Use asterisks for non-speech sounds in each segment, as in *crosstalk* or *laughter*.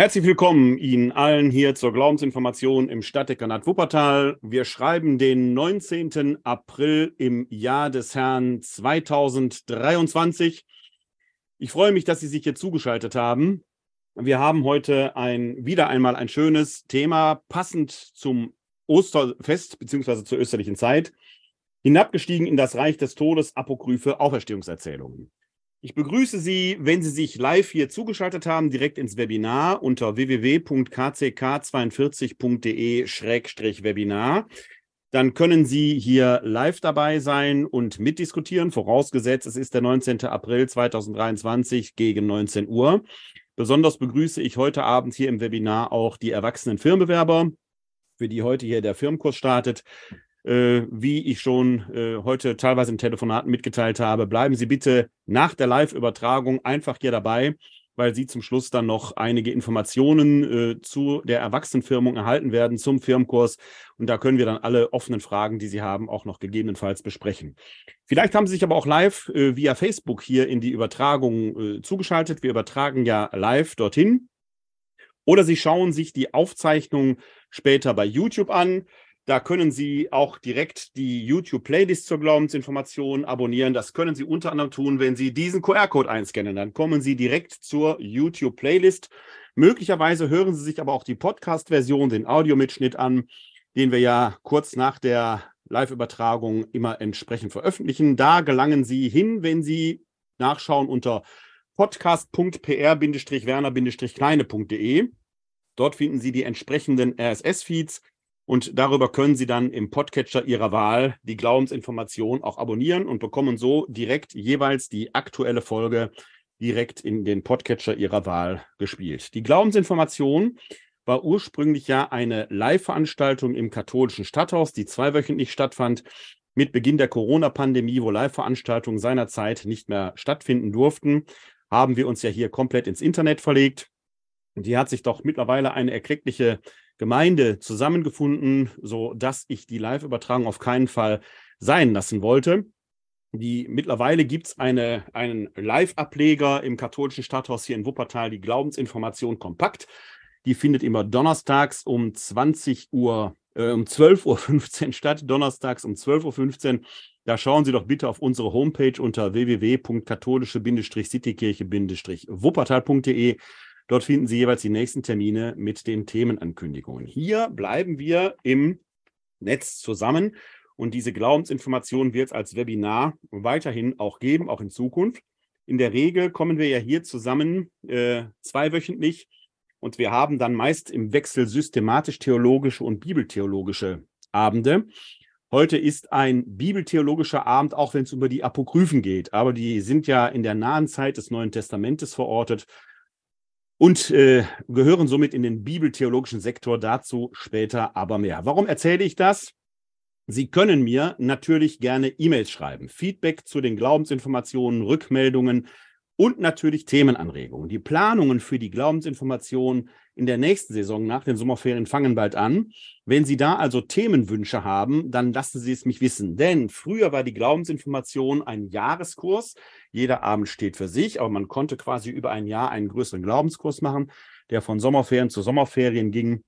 Herzlich willkommen Ihnen allen hier zur Glaubensinformation im Stadtdekanat Wuppertal. Wir schreiben den 19. April im Jahr des Herrn 2023. Ich freue mich, dass Sie sich hier zugeschaltet haben. Wir haben heute ein, wieder einmal ein schönes Thema, passend zum Osterfest bzw. zur österlichen Zeit. Hinabgestiegen in das Reich des Todes, apokryphe Auferstehungserzählungen. Ich begrüße Sie, wenn Sie sich live hier zugeschaltet haben, direkt ins Webinar unter www.kck42.de-webinar. Dann können Sie hier live dabei sein und mitdiskutieren, vorausgesetzt, es ist der 19. April 2023 gegen 19 Uhr. Besonders begrüße ich heute Abend hier im Webinar auch die erwachsenen Firmenbewerber, für die heute hier der Firmenkurs startet. Äh, wie ich schon äh, heute teilweise im Telefonat mitgeteilt habe, bleiben Sie bitte nach der Live-Übertragung einfach hier dabei, weil Sie zum Schluss dann noch einige Informationen äh, zu der Erwachsenenfirmung erhalten werden, zum Firmenkurs. Und da können wir dann alle offenen Fragen, die Sie haben, auch noch gegebenenfalls besprechen. Vielleicht haben Sie sich aber auch live äh, via Facebook hier in die Übertragung äh, zugeschaltet. Wir übertragen ja live dorthin. Oder Sie schauen sich die Aufzeichnung später bei YouTube an. Da können Sie auch direkt die YouTube-Playlist zur Glaubensinformation abonnieren. Das können Sie unter anderem tun, wenn Sie diesen QR-Code einscannen. Dann kommen Sie direkt zur YouTube-Playlist. Möglicherweise hören Sie sich aber auch die Podcast-Version, den Audiomitschnitt an, den wir ja kurz nach der Live-Übertragung immer entsprechend veröffentlichen. Da gelangen Sie hin, wenn Sie nachschauen unter podcast.pr-werner-kleine.de. Dort finden Sie die entsprechenden RSS-Feeds und darüber können Sie dann im Podcatcher Ihrer Wahl die Glaubensinformation auch abonnieren und bekommen so direkt jeweils die aktuelle Folge direkt in den Podcatcher Ihrer Wahl gespielt. Die Glaubensinformation war ursprünglich ja eine Live-Veranstaltung im katholischen Stadthaus, die zweiwöchentlich stattfand. Mit Beginn der Corona-Pandemie, wo Live-Veranstaltungen seinerzeit nicht mehr stattfinden durften, haben wir uns ja hier komplett ins Internet verlegt. Und hier hat sich doch mittlerweile eine erkleckliche Gemeinde zusammengefunden, so dass ich die Live-Übertragung auf keinen Fall sein lassen wollte. Die, mittlerweile gibt es eine, einen Live-Ableger im katholischen Stadthaus hier in Wuppertal, die Glaubensinformation Kompakt. Die findet immer donnerstags um 20 Uhr, äh, um 12.15 Uhr statt, donnerstags um 12.15 Uhr. Da schauen Sie doch bitte auf unsere Homepage unter www.katholische-citykirche-wuppertal.de. Dort finden Sie jeweils die nächsten Termine mit den Themenankündigungen. Hier bleiben wir im Netz zusammen und diese Glaubensinformation wird es als Webinar weiterhin auch geben, auch in Zukunft. In der Regel kommen wir ja hier zusammen äh, zweiwöchentlich und wir haben dann meist im Wechsel systematisch-theologische und bibeltheologische Abende. Heute ist ein bibeltheologischer Abend, auch wenn es über die Apokryphen geht. Aber die sind ja in der nahen Zeit des Neuen Testamentes verortet und äh, gehören somit in den bibeltheologischen Sektor. Dazu später aber mehr. Warum erzähle ich das? Sie können mir natürlich gerne E-Mails schreiben, Feedback zu den Glaubensinformationen, Rückmeldungen und natürlich Themenanregungen. Die Planungen für die Glaubensinformation in der nächsten Saison nach den Sommerferien fangen bald an. Wenn Sie da also Themenwünsche haben, dann lassen Sie es mich wissen. Denn früher war die Glaubensinformation ein Jahreskurs. Jeder Abend steht für sich, aber man konnte quasi über ein Jahr einen größeren Glaubenskurs machen, der von Sommerferien zu Sommerferien ging.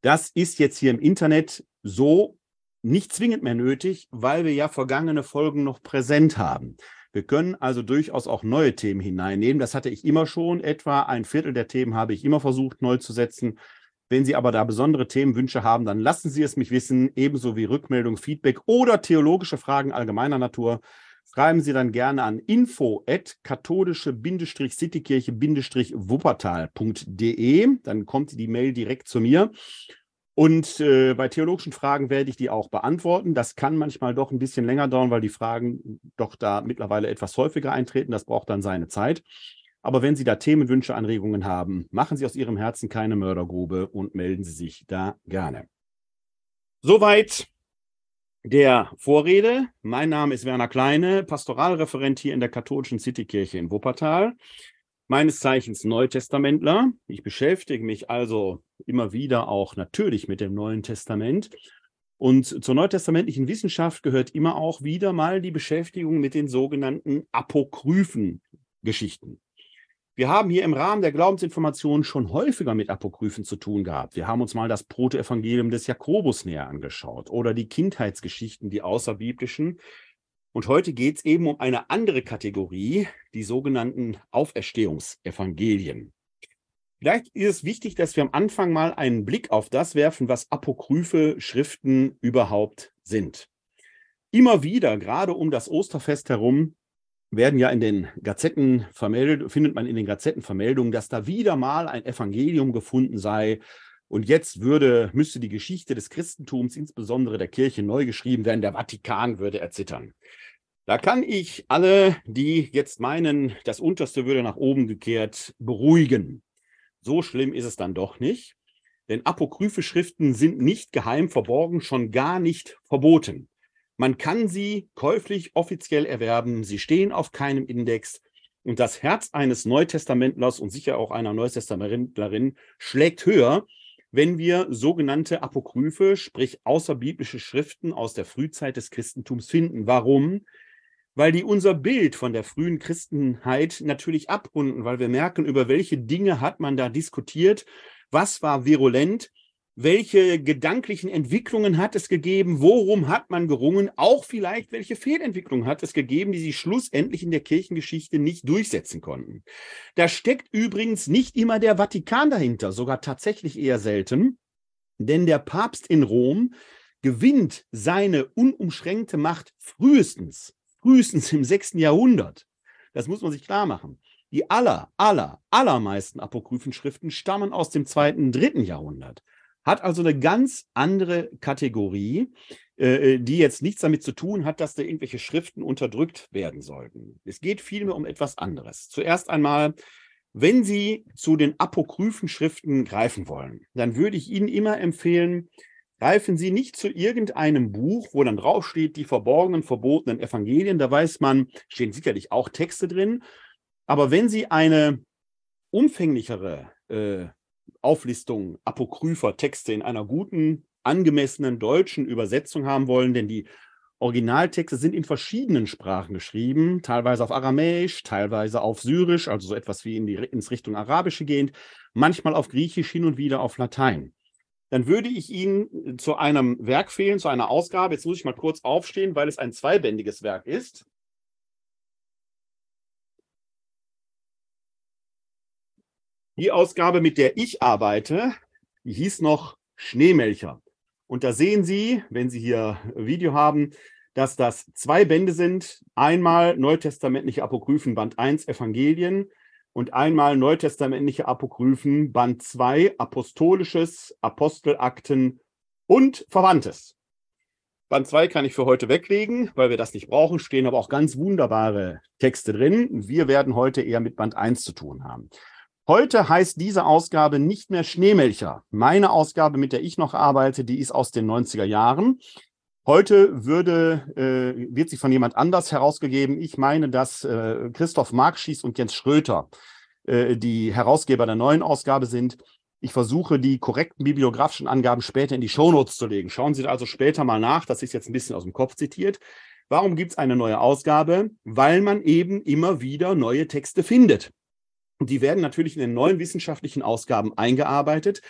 Das ist jetzt hier im Internet so nicht zwingend mehr nötig, weil wir ja vergangene Folgen noch präsent haben. Wir können also durchaus auch neue Themen hineinnehmen. Das hatte ich immer schon. Etwa ein Viertel der Themen habe ich immer versucht neu zu setzen. Wenn Sie aber da besondere Themenwünsche haben, dann lassen Sie es mich wissen, ebenso wie Rückmeldung, Feedback oder theologische Fragen allgemeiner Natur. Schreiben Sie dann gerne an info at katholische-citykirche-wuppertal.de. Dann kommt die Mail direkt zu mir. Und äh, bei theologischen Fragen werde ich die auch beantworten. Das kann manchmal doch ein bisschen länger dauern, weil die Fragen doch da mittlerweile etwas häufiger eintreten. Das braucht dann seine Zeit. Aber wenn Sie da Themenwünsche, Anregungen haben, machen Sie aus Ihrem Herzen keine Mördergrube und melden Sie sich da gerne. Soweit der Vorrede. Mein Name ist Werner Kleine, Pastoralreferent hier in der katholischen Citykirche in Wuppertal meines Zeichens Neutestamentler. Ich beschäftige mich also immer wieder auch natürlich mit dem Neuen Testament. Und zur neutestamentlichen Wissenschaft gehört immer auch wieder mal die Beschäftigung mit den sogenannten apokryphen Geschichten. Wir haben hier im Rahmen der Glaubensinformation schon häufiger mit Apokryphen zu tun gehabt. Wir haben uns mal das Protoevangelium des Jakobus näher angeschaut oder die Kindheitsgeschichten, die außerbiblischen. Und heute geht es eben um eine andere Kategorie, die sogenannten Auferstehungsevangelien. Vielleicht ist es wichtig, dass wir am Anfang mal einen Blick auf das werfen, was apokryphe Schriften überhaupt sind. Immer wieder, gerade um das Osterfest herum, werden ja in den Gazetten vermeldet, findet man in den Gazetten Vermeldungen, dass da wieder mal ein Evangelium gefunden sei. Und jetzt würde, müsste die Geschichte des Christentums, insbesondere der Kirche, neu geschrieben werden. Der Vatikan würde erzittern. Da kann ich alle, die jetzt meinen, das Unterste würde nach oben gekehrt, beruhigen. So schlimm ist es dann doch nicht. Denn apokryphe Schriften sind nicht geheim verborgen, schon gar nicht verboten. Man kann sie käuflich offiziell erwerben. Sie stehen auf keinem Index. Und das Herz eines Neutestamentlers und sicher auch einer Neutestamentlerin schlägt höher, wenn wir sogenannte Apokryphe, sprich außerbiblische Schriften aus der Frühzeit des Christentums finden. Warum? Weil die unser Bild von der frühen Christenheit natürlich abrunden, weil wir merken, über welche Dinge hat man da diskutiert, was war virulent welche gedanklichen Entwicklungen hat es gegeben, worum hat man gerungen, auch vielleicht welche Fehlentwicklungen hat es gegeben, die sich schlussendlich in der Kirchengeschichte nicht durchsetzen konnten. Da steckt übrigens nicht immer der Vatikan dahinter, sogar tatsächlich eher selten, denn der Papst in Rom gewinnt seine unumschränkte Macht frühestens, frühestens im sechsten Jahrhundert. Das muss man sich klar machen. Die aller, aller, allermeisten Apokryphenschriften stammen aus dem zweiten, dritten Jahrhundert hat also eine ganz andere Kategorie, äh, äh, die jetzt nichts damit zu tun hat, dass da irgendwelche Schriften unterdrückt werden sollten. Es geht vielmehr um etwas anderes. Zuerst einmal, wenn Sie zu den apokryphen Schriften greifen wollen, dann würde ich Ihnen immer empfehlen, greifen Sie nicht zu irgendeinem Buch, wo dann draufsteht, die verborgenen, verbotenen Evangelien. Da weiß man, stehen sicherlich auch Texte drin. Aber wenn Sie eine umfänglichere äh, Auflistung apokrypher Texte in einer guten, angemessenen deutschen Übersetzung haben wollen, denn die Originaltexte sind in verschiedenen Sprachen geschrieben, teilweise auf Aramäisch, teilweise auf Syrisch, also so etwas wie in die, ins Richtung Arabische gehend, manchmal auf Griechisch, hin und wieder auf Latein. Dann würde ich Ihnen zu einem Werk fehlen, zu einer Ausgabe. Jetzt muss ich mal kurz aufstehen, weil es ein zweibändiges Werk ist. Die Ausgabe, mit der ich arbeite, die hieß noch Schneemelcher. Und da sehen Sie, wenn Sie hier Video haben, dass das zwei Bände sind. Einmal neutestamentliche Apokryphen Band 1 Evangelien und einmal neutestamentliche Apokryphen Band 2 Apostolisches, Apostelakten und Verwandtes. Band 2 kann ich für heute weglegen, weil wir das nicht brauchen, stehen aber auch ganz wunderbare Texte drin. Wir werden heute eher mit Band 1 zu tun haben. Heute heißt diese Ausgabe nicht mehr Schneemelcher. Meine Ausgabe, mit der ich noch arbeite, die ist aus den 90er Jahren. Heute würde, äh, wird sie von jemand anders herausgegeben. Ich meine, dass äh, Christoph Markschies und Jens Schröter äh, die Herausgeber der neuen Ausgabe sind. Ich versuche, die korrekten bibliografischen Angaben später in die Shownotes zu legen. Schauen Sie also später mal nach. Das ist jetzt ein bisschen aus dem Kopf zitiert. Warum gibt es eine neue Ausgabe? Weil man eben immer wieder neue Texte findet. Die werden natürlich in den neuen wissenschaftlichen Ausgaben eingearbeitet.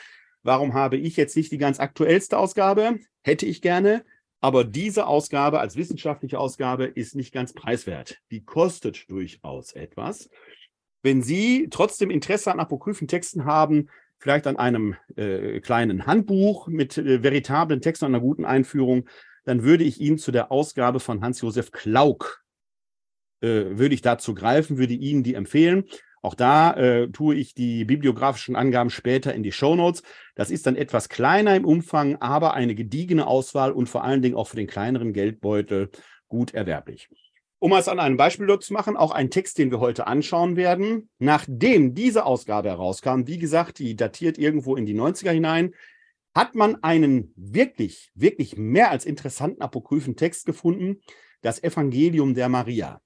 Warum habe ich jetzt nicht die ganz aktuellste Ausgabe? Hätte ich gerne. Aber diese Ausgabe als wissenschaftliche Ausgabe ist nicht ganz preiswert. Die kostet durchaus etwas. Wenn Sie trotzdem Interesse an apokryphen Texten haben, vielleicht an einem äh, kleinen Handbuch mit äh, veritablen Texten und einer guten Einführung, dann würde ich Ihnen zu der Ausgabe von Hans-Josef Klauk, äh, würde ich dazu greifen, würde Ihnen die empfehlen. Auch da äh, tue ich die bibliografischen Angaben später in die Shownotes. Das ist dann etwas kleiner im Umfang, aber eine gediegene Auswahl und vor allen Dingen auch für den kleineren Geldbeutel gut erwerblich. Um es an einem Beispiel zu machen, auch ein Text, den wir heute anschauen werden. Nachdem diese Ausgabe herauskam, wie gesagt, die datiert irgendwo in die 90er hinein, hat man einen wirklich, wirklich mehr als interessanten apokryphen Text gefunden, das Evangelium der Maria.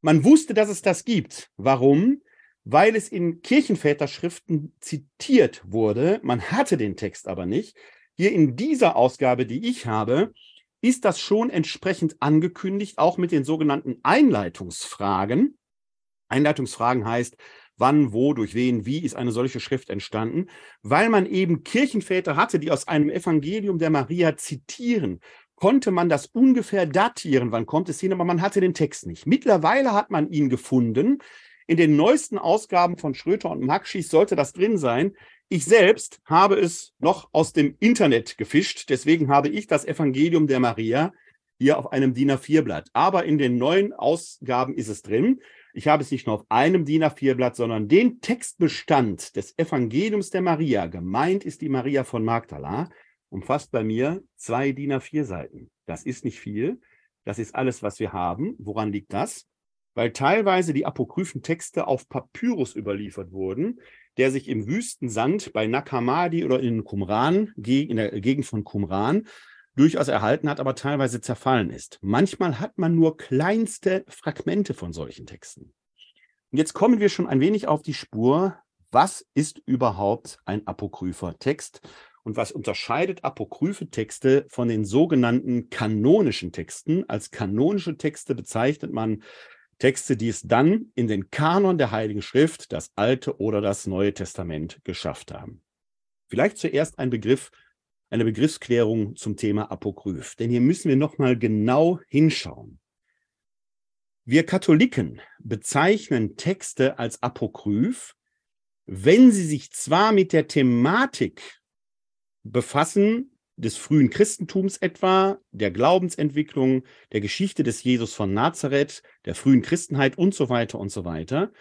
Man wusste, dass es das gibt. Warum? Weil es in Kirchenväterschriften zitiert wurde. Man hatte den Text aber nicht. Hier in dieser Ausgabe, die ich habe, ist das schon entsprechend angekündigt, auch mit den sogenannten Einleitungsfragen. Einleitungsfragen heißt, wann, wo, durch wen, wie ist eine solche Schrift entstanden, weil man eben Kirchenväter hatte, die aus einem Evangelium der Maria zitieren, konnte man das ungefähr datieren, wann kommt es hin, aber man hatte den Text nicht. Mittlerweile hat man ihn gefunden. In den neuesten Ausgaben von Schröter und Maxschis sollte das drin sein. Ich selbst habe es noch aus dem Internet gefischt, deswegen habe ich das Evangelium der Maria hier auf einem DIN A4-Blatt. Aber in den neuen Ausgaben ist es drin. Ich habe es nicht nur auf einem DIN A4-Blatt, sondern den Textbestand des Evangeliums der Maria, gemeint ist die Maria von Magdala, umfasst bei mir zwei DIN A4 Seiten. Das ist nicht viel. Das ist alles, was wir haben. Woran liegt das? Weil teilweise die apokryphen Texte auf Papyrus überliefert wurden, der sich im Wüstensand bei Nakamadi oder in Qumran, in der Gegend von Qumran, durchaus erhalten hat, aber teilweise zerfallen ist. Manchmal hat man nur kleinste Fragmente von solchen Texten. Und jetzt kommen wir schon ein wenig auf die Spur, was ist überhaupt ein apokrypher Text und was unterscheidet apokryphe Texte von den sogenannten kanonischen Texten? Als kanonische Texte bezeichnet man Texte, die es dann in den Kanon der Heiligen Schrift, das Alte oder das Neue Testament geschafft haben. Vielleicht zuerst ein Begriff eine Begriffsklärung zum Thema Apokryph. Denn hier müssen wir nochmal genau hinschauen. Wir Katholiken bezeichnen Texte als Apokryph, wenn sie sich zwar mit der Thematik befassen, des frühen Christentums etwa, der Glaubensentwicklung, der Geschichte des Jesus von Nazareth, der frühen Christenheit und so weiter und so weiter,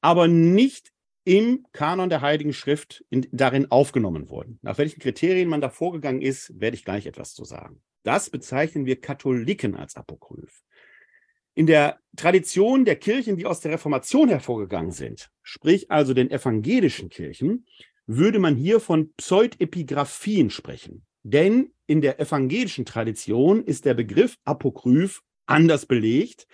aber nicht im Kanon der Heiligen Schrift in, darin aufgenommen wurden. Nach welchen Kriterien man da vorgegangen ist, werde ich gleich etwas zu sagen. Das bezeichnen wir Katholiken als Apokryph. In der Tradition der Kirchen, die aus der Reformation hervorgegangen sind, sprich also den evangelischen Kirchen, würde man hier von Pseudepigraphien sprechen. Denn in der evangelischen Tradition ist der Begriff Apokryph anders belegt.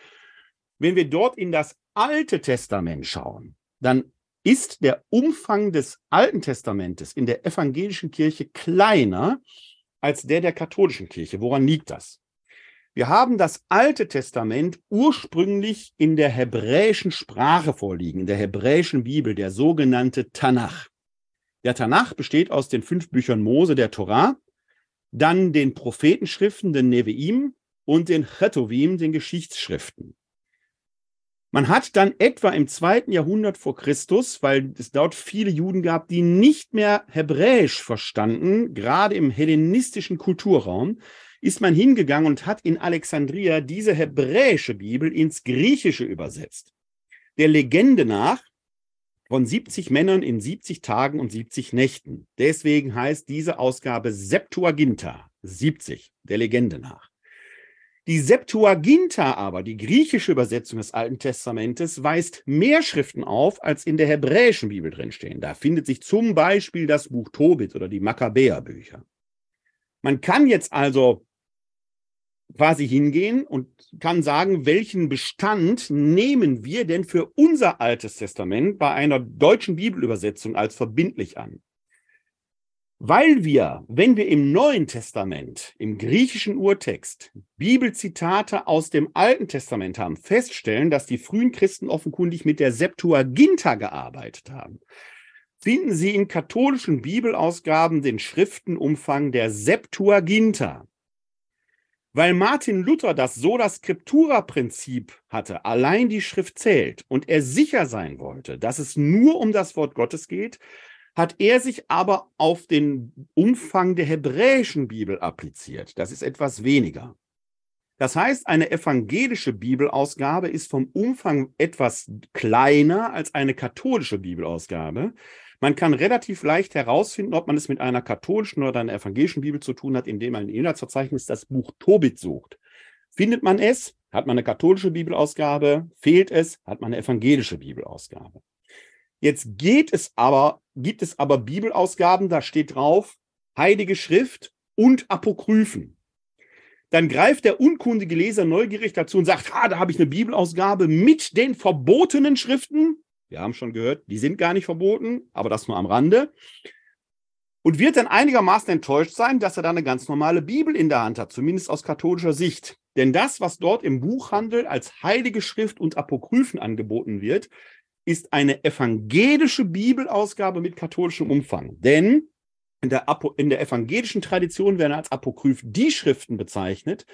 Wenn wir dort in das Alte Testament schauen, dann ist der Umfang des Alten Testamentes in der evangelischen Kirche kleiner als der der katholischen Kirche. Woran liegt das? Wir haben das Alte Testament ursprünglich in der hebräischen Sprache vorliegen, in der hebräischen Bibel, der sogenannte Tanach. Der Tanach besteht aus den fünf Büchern Mose der Torah, dann den Prophetenschriften, den Neviim und den Chetovim, den Geschichtsschriften. Man hat dann etwa im zweiten Jahrhundert vor Christus, weil es dort viele Juden gab, die nicht mehr Hebräisch verstanden, gerade im hellenistischen Kulturraum, ist man hingegangen und hat in Alexandria diese hebräische Bibel ins Griechische übersetzt. Der Legende nach von 70 Männern in 70 Tagen und 70 Nächten. Deswegen heißt diese Ausgabe Septuaginta, 70, der Legende nach. Die Septuaginta aber, die griechische Übersetzung des Alten Testamentes, weist mehr Schriften auf, als in der hebräischen Bibel drinstehen. Da findet sich zum Beispiel das Buch Tobit oder die Makkabäerbücher. Man kann jetzt also quasi hingehen und kann sagen, welchen Bestand nehmen wir denn für unser Altes Testament bei einer deutschen Bibelübersetzung als verbindlich an? Weil wir, wenn wir im Neuen Testament, im griechischen Urtext, Bibelzitate aus dem Alten Testament haben, feststellen, dass die frühen Christen offenkundig mit der Septuaginta gearbeitet haben, finden Sie in katholischen Bibelausgaben den Schriftenumfang der Septuaginta. Weil Martin Luther das Sola Scriptura-Prinzip hatte, allein die Schrift zählt, und er sicher sein wollte, dass es nur um das Wort Gottes geht, hat er sich aber auf den Umfang der hebräischen Bibel appliziert. Das ist etwas weniger. Das heißt, eine evangelische Bibelausgabe ist vom Umfang etwas kleiner als eine katholische Bibelausgabe. Man kann relativ leicht herausfinden, ob man es mit einer katholischen oder einer evangelischen Bibel zu tun hat, indem man im Inhaltsverzeichnis das Buch Tobit sucht. Findet man es, hat man eine katholische Bibelausgabe, fehlt es, hat man eine evangelische Bibelausgabe. Jetzt geht es aber, gibt es aber Bibelausgaben, da steht drauf Heilige Schrift und Apokryphen. Dann greift der unkundige Leser neugierig dazu und sagt, ah, da habe ich eine Bibelausgabe mit den verbotenen Schriften. Wir haben schon gehört, die sind gar nicht verboten, aber das nur am Rande. Und wird dann einigermaßen enttäuscht sein, dass er da eine ganz normale Bibel in der Hand hat, zumindest aus katholischer Sicht. Denn das, was dort im Buchhandel als Heilige Schrift und Apokryphen angeboten wird, ist eine evangelische Bibelausgabe mit katholischem Umfang. Denn in der, Apo in der evangelischen Tradition werden als Apokryph die Schriften bezeichnet,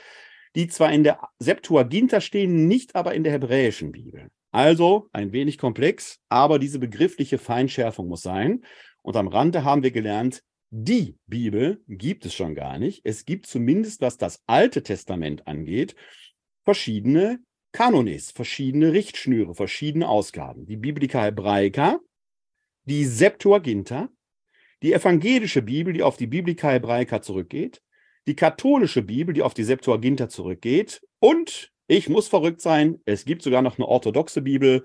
die zwar in der Septuaginta stehen, nicht aber in der hebräischen Bibel. Also ein wenig komplex, aber diese begriffliche Feinschärfung muss sein. Und am Rande haben wir gelernt, die Bibel gibt es schon gar nicht. Es gibt zumindest, was das Alte Testament angeht, verschiedene Kanones, verschiedene Richtschnüre, verschiedene Ausgaben. Die Biblica Hebraica, die Septuaginta, die evangelische Bibel, die auf die Biblica Hebraica zurückgeht, die katholische Bibel, die auf die Septuaginta zurückgeht und ich muss verrückt sein, es gibt sogar noch eine orthodoxe Bibel,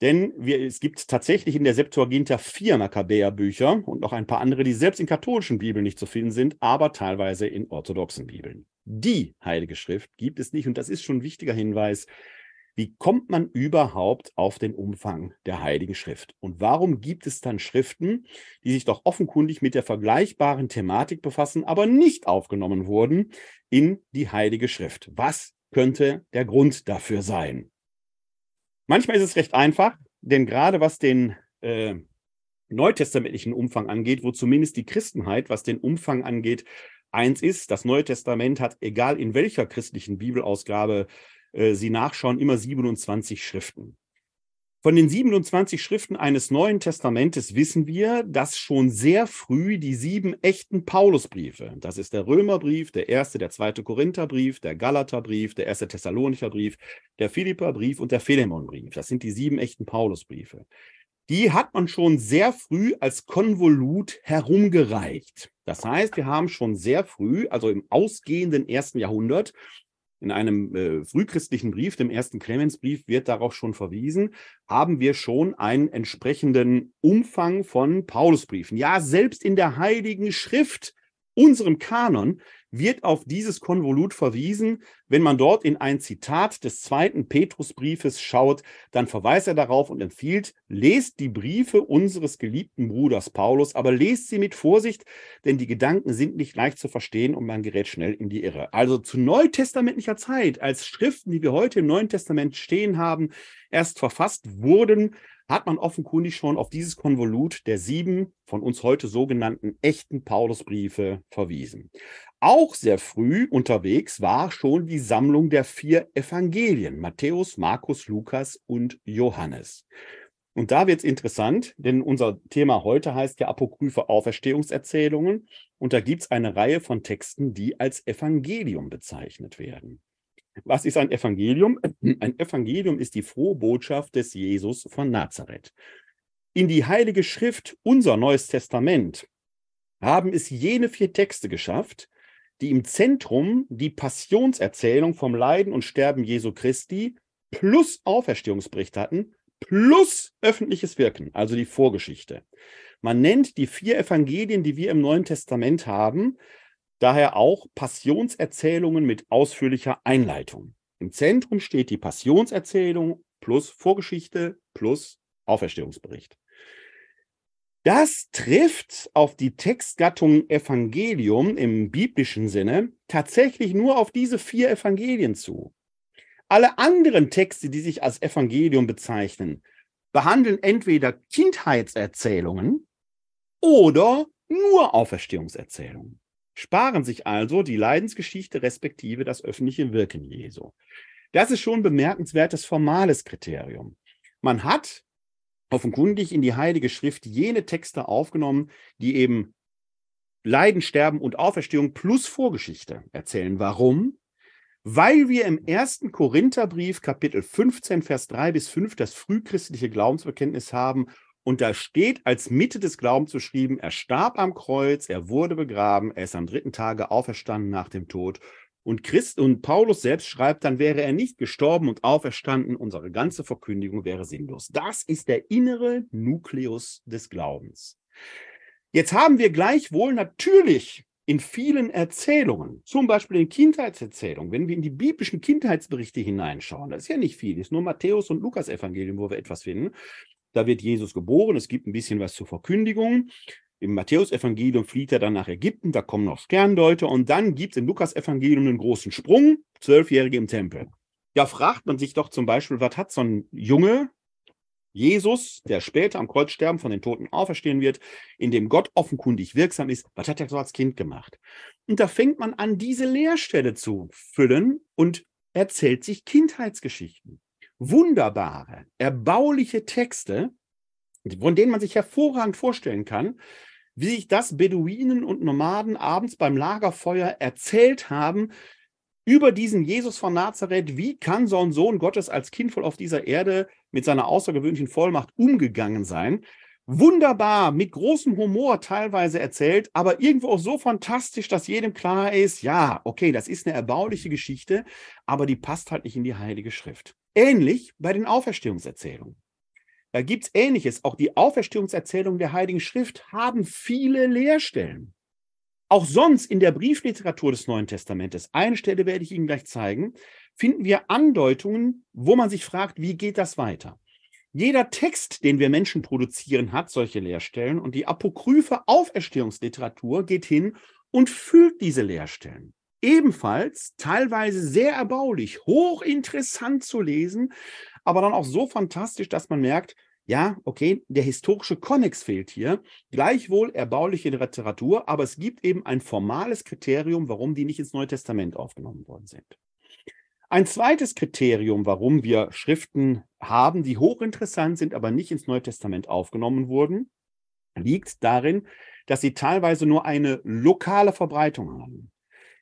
denn wir, es gibt tatsächlich in der Septuaginta vier Makkabäer-Bücher und noch ein paar andere, die selbst in katholischen Bibeln nicht zu finden sind, aber teilweise in orthodoxen Bibeln. Die Heilige Schrift gibt es nicht und das ist schon ein wichtiger Hinweis. Wie kommt man überhaupt auf den Umfang der Heiligen Schrift? Und warum gibt es dann Schriften, die sich doch offenkundig mit der vergleichbaren Thematik befassen, aber nicht aufgenommen wurden in die Heilige Schrift? Was könnte der Grund dafür sein? Manchmal ist es recht einfach, denn gerade was den äh, neutestamentlichen Umfang angeht, wo zumindest die Christenheit, was den Umfang angeht, eins ist, das Neue Testament hat, egal in welcher christlichen Bibelausgabe äh, Sie nachschauen, immer 27 Schriften. Von den 27 Schriften eines Neuen Testamentes wissen wir, dass schon sehr früh die sieben echten Paulusbriefe, das ist der Römerbrief, der erste, der zweite Korintherbrief, der Galaterbrief, der erste Thessalonicher Brief, der Philipperbrief und der Philemonbrief, das sind die sieben echten Paulusbriefe. Die hat man schon sehr früh als Konvolut herumgereicht. Das heißt, wir haben schon sehr früh, also im ausgehenden ersten Jahrhundert, in einem äh, frühchristlichen Brief, dem ersten Clemensbrief, wird darauf schon verwiesen, haben wir schon einen entsprechenden Umfang von Paulusbriefen. Ja, selbst in der Heiligen Schrift, unserem Kanon, wird auf dieses Konvolut verwiesen. Wenn man dort in ein Zitat des zweiten Petrusbriefes schaut, dann verweist er darauf und empfiehlt, lest die Briefe unseres geliebten Bruders Paulus, aber lest sie mit Vorsicht, denn die Gedanken sind nicht leicht zu verstehen und man gerät schnell in die Irre. Also zu neutestamentlicher Zeit, als Schriften, die wir heute im Neuen Testament stehen haben, erst verfasst wurden, hat man offenkundig schon auf dieses Konvolut der sieben von uns heute sogenannten echten Paulusbriefe verwiesen. Auch sehr früh unterwegs war schon die Sammlung der vier Evangelien, Matthäus, Markus, Lukas und Johannes. Und da wird es interessant, denn unser Thema heute heißt ja apokryphe Auferstehungserzählungen. Und da gibt es eine Reihe von Texten, die als Evangelium bezeichnet werden. Was ist ein Evangelium? Ein Evangelium ist die frohe Botschaft des Jesus von Nazareth. In die Heilige Schrift, unser Neues Testament, haben es jene vier Texte geschafft, die im Zentrum die Passionserzählung vom Leiden und Sterben Jesu Christi plus Auferstehungsbericht hatten, plus öffentliches Wirken, also die Vorgeschichte. Man nennt die vier Evangelien, die wir im Neuen Testament haben, daher auch Passionserzählungen mit ausführlicher Einleitung. Im Zentrum steht die Passionserzählung plus Vorgeschichte plus Auferstehungsbericht. Das trifft auf die Textgattung Evangelium im biblischen Sinne tatsächlich nur auf diese vier Evangelien zu. Alle anderen Texte, die sich als Evangelium bezeichnen, behandeln entweder Kindheitserzählungen oder nur Auferstehungserzählungen sparen sich also die Leidensgeschichte respektive das öffentliche Wirken Jesu. Das ist schon bemerkenswertes formales Kriterium. Man hat offenkundig in die Heilige Schrift jene Texte aufgenommen, die eben Leiden, Sterben und Auferstehung plus Vorgeschichte erzählen. Warum? Weil wir im ersten Korintherbrief Kapitel 15, Vers 3 bis 5 das frühchristliche Glaubensbekenntnis haben und da steht als Mitte des Glaubens beschrieben, er starb am Kreuz, er wurde begraben, er ist am dritten Tage auferstanden nach dem Tod. Und Christ und Paulus selbst schreibt, dann wäre er nicht gestorben und auferstanden, unsere ganze Verkündigung wäre sinnlos. Das ist der innere Nukleus des Glaubens. Jetzt haben wir gleichwohl natürlich in vielen Erzählungen, zum Beispiel in Kindheitserzählungen, wenn wir in die biblischen Kindheitsberichte hineinschauen, das ist ja nicht viel, ist nur Matthäus und Lukas Evangelium, wo wir etwas finden, da wird Jesus geboren. Es gibt ein bisschen was zur Verkündigung. Im Matthäusevangelium flieht er dann nach Ägypten, da kommen noch Sterndeuter und dann gibt es im Lukasevangelium einen großen Sprung, Zwölfjährige im Tempel. Da fragt man sich doch zum Beispiel, was hat so ein Junge Jesus, der später am Kreuz sterben, von den Toten auferstehen wird, in dem Gott offenkundig wirksam ist, was hat er so als Kind gemacht? Und da fängt man an, diese Leerstelle zu füllen und erzählt sich Kindheitsgeschichten. Wunderbare, erbauliche Texte, von denen man sich hervorragend vorstellen kann, wie sich das Beduinen und Nomaden abends beim Lagerfeuer erzählt haben über diesen Jesus von Nazareth. Wie kann so ein Sohn Gottes als Kind voll auf dieser Erde mit seiner außergewöhnlichen Vollmacht umgegangen sein? Wunderbar, mit großem Humor teilweise erzählt, aber irgendwo auch so fantastisch, dass jedem klar ist, ja, okay, das ist eine erbauliche Geschichte, aber die passt halt nicht in die Heilige Schrift. Ähnlich bei den Auferstehungserzählungen. Da gibt es Ähnliches. Auch die Auferstehungserzählungen der Heiligen Schrift haben viele Leerstellen. Auch sonst in der Briefliteratur des Neuen Testamentes, eine Stelle werde ich Ihnen gleich zeigen, finden wir Andeutungen, wo man sich fragt, wie geht das weiter? Jeder Text, den wir Menschen produzieren, hat solche Leerstellen und die apokryphe Auferstehungsliteratur geht hin und füllt diese Leerstellen. Ebenfalls teilweise sehr erbaulich, hochinteressant zu lesen, aber dann auch so fantastisch, dass man merkt, ja, okay, der historische Konnex fehlt hier. Gleichwohl erbauliche Literatur, aber es gibt eben ein formales Kriterium, warum die nicht ins Neue Testament aufgenommen worden sind. Ein zweites Kriterium, warum wir Schriften haben, die hochinteressant sind, aber nicht ins Neue Testament aufgenommen wurden, liegt darin, dass sie teilweise nur eine lokale Verbreitung haben.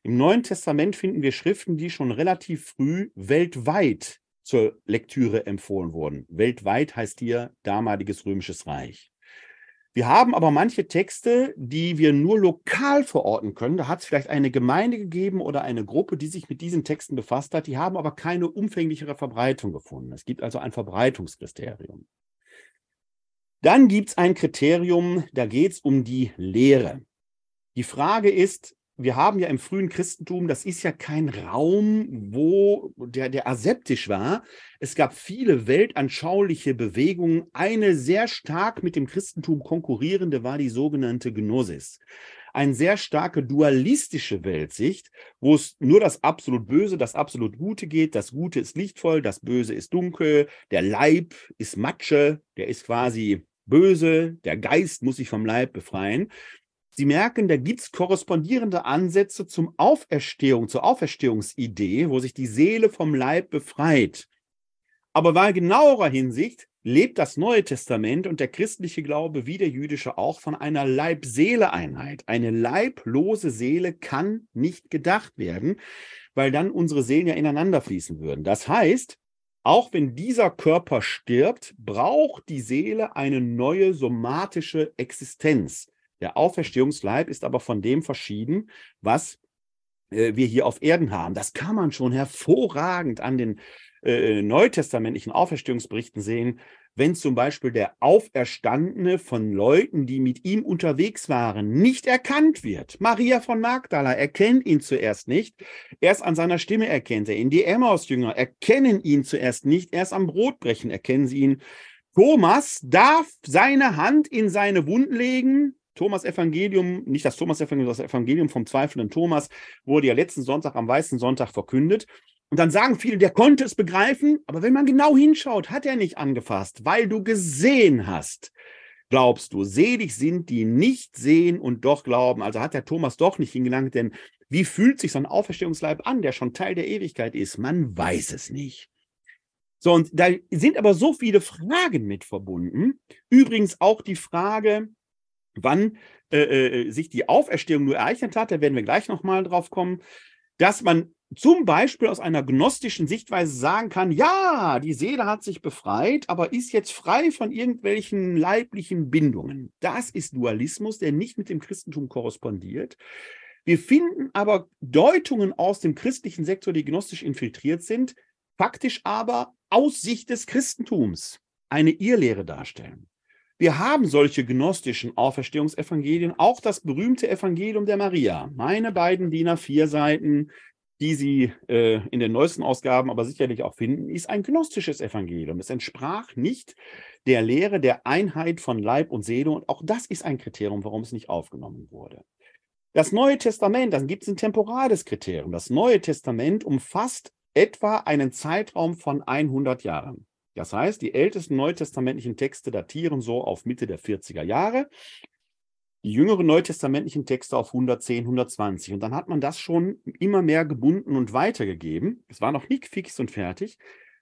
Im Neuen Testament finden wir Schriften, die schon relativ früh weltweit zur Lektüre empfohlen wurden. Weltweit heißt hier damaliges römisches Reich. Wir haben aber manche Texte, die wir nur lokal verorten können. Da hat es vielleicht eine Gemeinde gegeben oder eine Gruppe, die sich mit diesen Texten befasst hat. Die haben aber keine umfänglichere Verbreitung gefunden. Es gibt also ein Verbreitungskriterium. Dann gibt es ein Kriterium, da geht es um die Lehre. Die Frage ist, wir haben ja im frühen Christentum, das ist ja kein Raum, wo der, der aseptisch war. Es gab viele weltanschauliche Bewegungen. Eine sehr stark mit dem Christentum konkurrierende war die sogenannte Gnosis. Eine sehr starke dualistische Weltsicht, wo es nur das absolut Böse, das absolut Gute geht. Das Gute ist lichtvoll, das Böse ist dunkel, der Leib ist Matsche, der ist quasi böse, der Geist muss sich vom Leib befreien. Sie merken, da gibt es korrespondierende Ansätze zum Auferstehung, zur Auferstehungsidee, wo sich die Seele vom Leib befreit. Aber bei genauerer Hinsicht lebt das Neue Testament und der christliche Glaube wie der jüdische auch von einer Leib-Seele-Einheit. Eine leiblose Seele kann nicht gedacht werden, weil dann unsere Seelen ja ineinander fließen würden. Das heißt, auch wenn dieser Körper stirbt, braucht die Seele eine neue somatische Existenz. Der Auferstehungsleib ist aber von dem verschieden, was äh, wir hier auf Erden haben. Das kann man schon hervorragend an den äh, neutestamentlichen Auferstehungsberichten sehen, wenn zum Beispiel der Auferstandene von Leuten, die mit ihm unterwegs waren, nicht erkannt wird. Maria von Magdala erkennt ihn zuerst nicht. Erst an seiner Stimme erkennt er ihn. Die Emmaus-Jünger erkennen ihn zuerst nicht. Erst am Brotbrechen erkennen sie ihn. Thomas darf seine Hand in seine Wunden legen. Thomas Evangelium, nicht das Thomas Evangelium, das Evangelium vom zweifelnden Thomas, wurde ja letzten Sonntag am Weißen Sonntag verkündet. Und dann sagen viele, der konnte es begreifen, aber wenn man genau hinschaut, hat er nicht angefasst, weil du gesehen hast. Glaubst du, selig sind die nicht sehen und doch glauben. Also hat der Thomas doch nicht hingelangt, denn wie fühlt sich so ein Auferstehungsleib an, der schon Teil der Ewigkeit ist? Man weiß es nicht. So, und da sind aber so viele Fragen mit verbunden. Übrigens auch die Frage, wann äh, äh, sich die Auferstehung nur ereignet hat, da werden wir gleich nochmal drauf kommen, dass man zum Beispiel aus einer gnostischen Sichtweise sagen kann, ja, die Seele hat sich befreit, aber ist jetzt frei von irgendwelchen leiblichen Bindungen. Das ist Dualismus, der nicht mit dem Christentum korrespondiert. Wir finden aber Deutungen aus dem christlichen Sektor, die gnostisch infiltriert sind, faktisch aber aus Sicht des Christentums eine Irrlehre darstellen. Wir haben solche gnostischen Auferstehungsevangelien, auch das berühmte Evangelium der Maria. Meine beiden DIN A4 Seiten, die Sie äh, in den neuesten Ausgaben aber sicherlich auch finden, ist ein gnostisches Evangelium. Es entsprach nicht der Lehre der Einheit von Leib und Seele und auch das ist ein Kriterium, warum es nicht aufgenommen wurde. Das Neue Testament, dann gibt es ein temporales Kriterium. Das Neue Testament umfasst etwa einen Zeitraum von 100 Jahren. Das heißt, die ältesten neutestamentlichen Texte datieren so auf Mitte der 40er Jahre, die jüngeren neutestamentlichen Texte auf 110, 120. Und dann hat man das schon immer mehr gebunden und weitergegeben. Es war noch nie fix und fertig.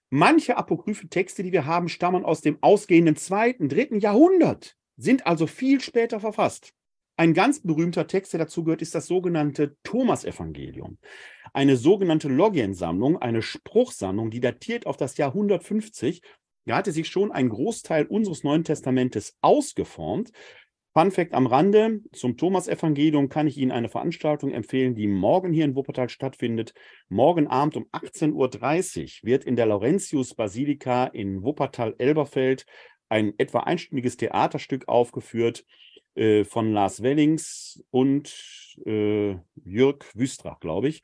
Manche apokryphe Texte, die wir haben, stammen aus dem ausgehenden zweiten, dritten Jahrhundert, sind also viel später verfasst. Ein ganz berühmter Text, der dazu gehört, ist das sogenannte Thomas-Evangelium. Eine sogenannte Logiensammlung, eine Spruchsammlung, die datiert auf das Jahr 150. Da hatte sich schon ein Großteil unseres Neuen Testamentes ausgeformt. Fun Fact am Rande: Zum Thomas-Evangelium kann ich Ihnen eine Veranstaltung empfehlen, die morgen hier in Wuppertal stattfindet. Morgen Abend um 18.30 Uhr wird in der Laurentius-Basilika in Wuppertal-Elberfeld ein etwa einstündiges Theaterstück aufgeführt äh, von Lars Wellings und äh, Jörg Wüstrach, glaube ich,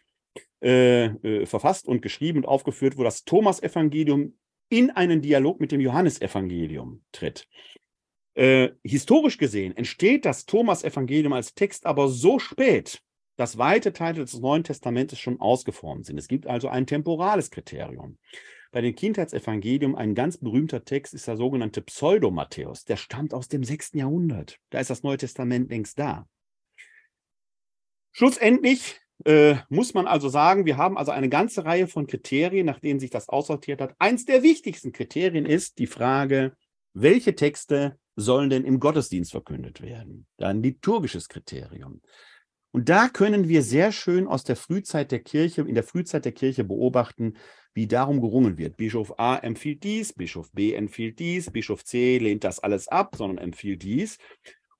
äh, äh, verfasst und geschrieben und aufgeführt, wo das Thomas-Evangelium in einen Dialog mit dem Johannesevangelium tritt. Äh, historisch gesehen entsteht das Thomas-Evangelium als Text aber so spät, dass weite Teile des Neuen Testamentes schon ausgeformt sind. Es gibt also ein temporales Kriterium. Bei den Kindheitsevangelium ein ganz berühmter Text ist der sogenannte Pseudo-Matthäus. Der stammt aus dem 6. Jahrhundert. Da ist das Neue Testament längst da. Schlussendlich äh, muss man also sagen, wir haben also eine ganze Reihe von Kriterien, nach denen sich das aussortiert hat. Eins der wichtigsten Kriterien ist die Frage, welche Texte sollen denn im Gottesdienst verkündet werden? Ein liturgisches Kriterium. Und da können wir sehr schön aus der Frühzeit der Kirche, in der Frühzeit der Kirche beobachten, wie darum gerungen wird. Bischof A empfiehlt dies, Bischof B empfiehlt dies, Bischof C lehnt das alles ab, sondern empfiehlt dies.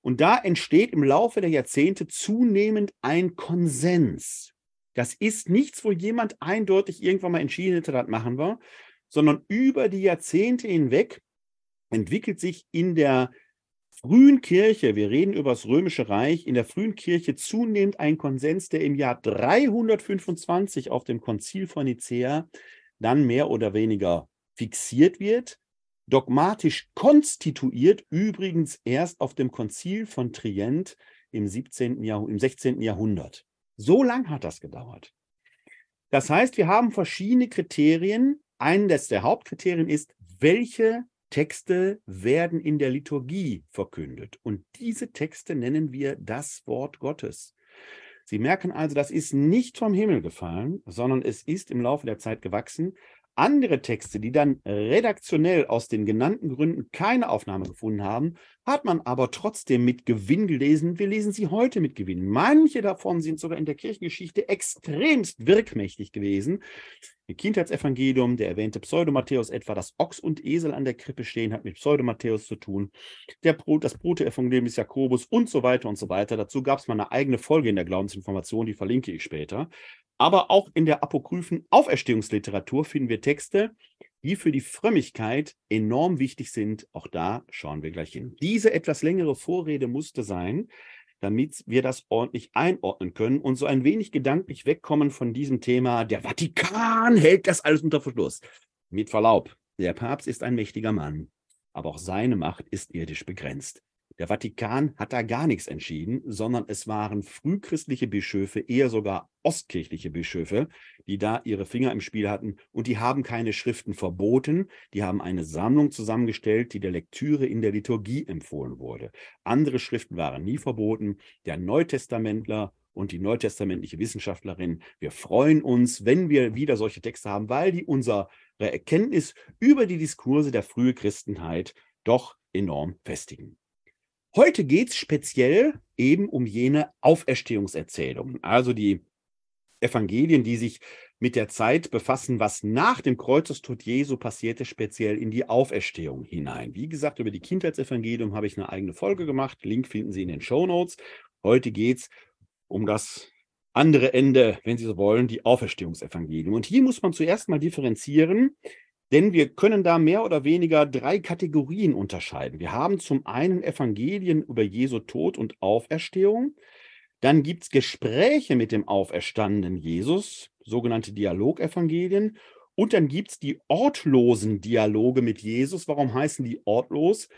Und da entsteht im Laufe der Jahrzehnte zunehmend ein Konsens. Das ist nichts, wo jemand eindeutig irgendwann mal entschieden hätte, das machen wir, sondern über die Jahrzehnte hinweg entwickelt sich in der frühen Kirche, wir reden über das Römische Reich, in der frühen Kirche zunehmend ein Konsens, der im Jahr 325 auf dem Konzil von Nicea dann mehr oder weniger fixiert wird, dogmatisch konstituiert, übrigens erst auf dem Konzil von Trient im, 17. Jahrh im 16. Jahrhundert. So lang hat das gedauert. Das heißt, wir haben verschiedene Kriterien. Eines der Hauptkriterien ist, welche Texte werden in der Liturgie verkündet. Und diese Texte nennen wir das Wort Gottes. Sie merken also, das ist nicht vom Himmel gefallen, sondern es ist im Laufe der Zeit gewachsen. Andere Texte, die dann redaktionell aus den genannten Gründen keine Aufnahme gefunden haben, hat man aber trotzdem mit Gewinn gelesen. Wir lesen sie heute mit Gewinn. Manche davon sind sogar in der Kirchengeschichte extremst wirkmächtig gewesen. Im Kindheitsevangelium, der erwähnte Pseudo-Matthäus etwa, dass Ochs und Esel an der Krippe stehen, hat mit Pseudo-Matthäus zu tun. Der das Brote-Evangelium des Jakobus und so weiter und so weiter. Dazu gab es mal eine eigene Folge in der Glaubensinformation, die verlinke ich später. Aber auch in der apokryphen Auferstehungsliteratur finden wir Texte, die für die Frömmigkeit enorm wichtig sind. Auch da schauen wir gleich hin. Diese etwas längere Vorrede musste sein, damit wir das ordentlich einordnen können und so ein wenig gedanklich wegkommen von diesem Thema, der Vatikan hält das alles unter Verschluss. Mit Verlaub, der Papst ist ein mächtiger Mann, aber auch seine Macht ist irdisch begrenzt. Der Vatikan hat da gar nichts entschieden, sondern es waren frühchristliche Bischöfe, eher sogar ostkirchliche Bischöfe, die da ihre Finger im Spiel hatten. Und die haben keine Schriften verboten, die haben eine Sammlung zusammengestellt, die der Lektüre in der Liturgie empfohlen wurde. Andere Schriften waren nie verboten. Der Neutestamentler und die neutestamentliche Wissenschaftlerin. Wir freuen uns, wenn wir wieder solche Texte haben, weil die unsere Erkenntnis über die Diskurse der frühen Christenheit doch enorm festigen. Heute geht es speziell eben um jene Auferstehungserzählungen, also die Evangelien, die sich mit der Zeit befassen, was nach dem Kreuzestod Jesu passierte, speziell in die Auferstehung hinein. Wie gesagt, über die Kindheitsevangelium habe ich eine eigene Folge gemacht. Link finden Sie in den Show Notes. Heute geht es um das andere Ende, wenn Sie so wollen, die Auferstehungsevangelium. Und hier muss man zuerst mal differenzieren denn wir können da mehr oder weniger drei Kategorien unterscheiden. Wir haben zum einen Evangelien über Jesu Tod und Auferstehung. Dann gibt es Gespräche mit dem auferstandenen Jesus, sogenannte Dialogevangelien. Und dann gibt es die ortlosen Dialoge mit Jesus. Warum heißen die ortlos?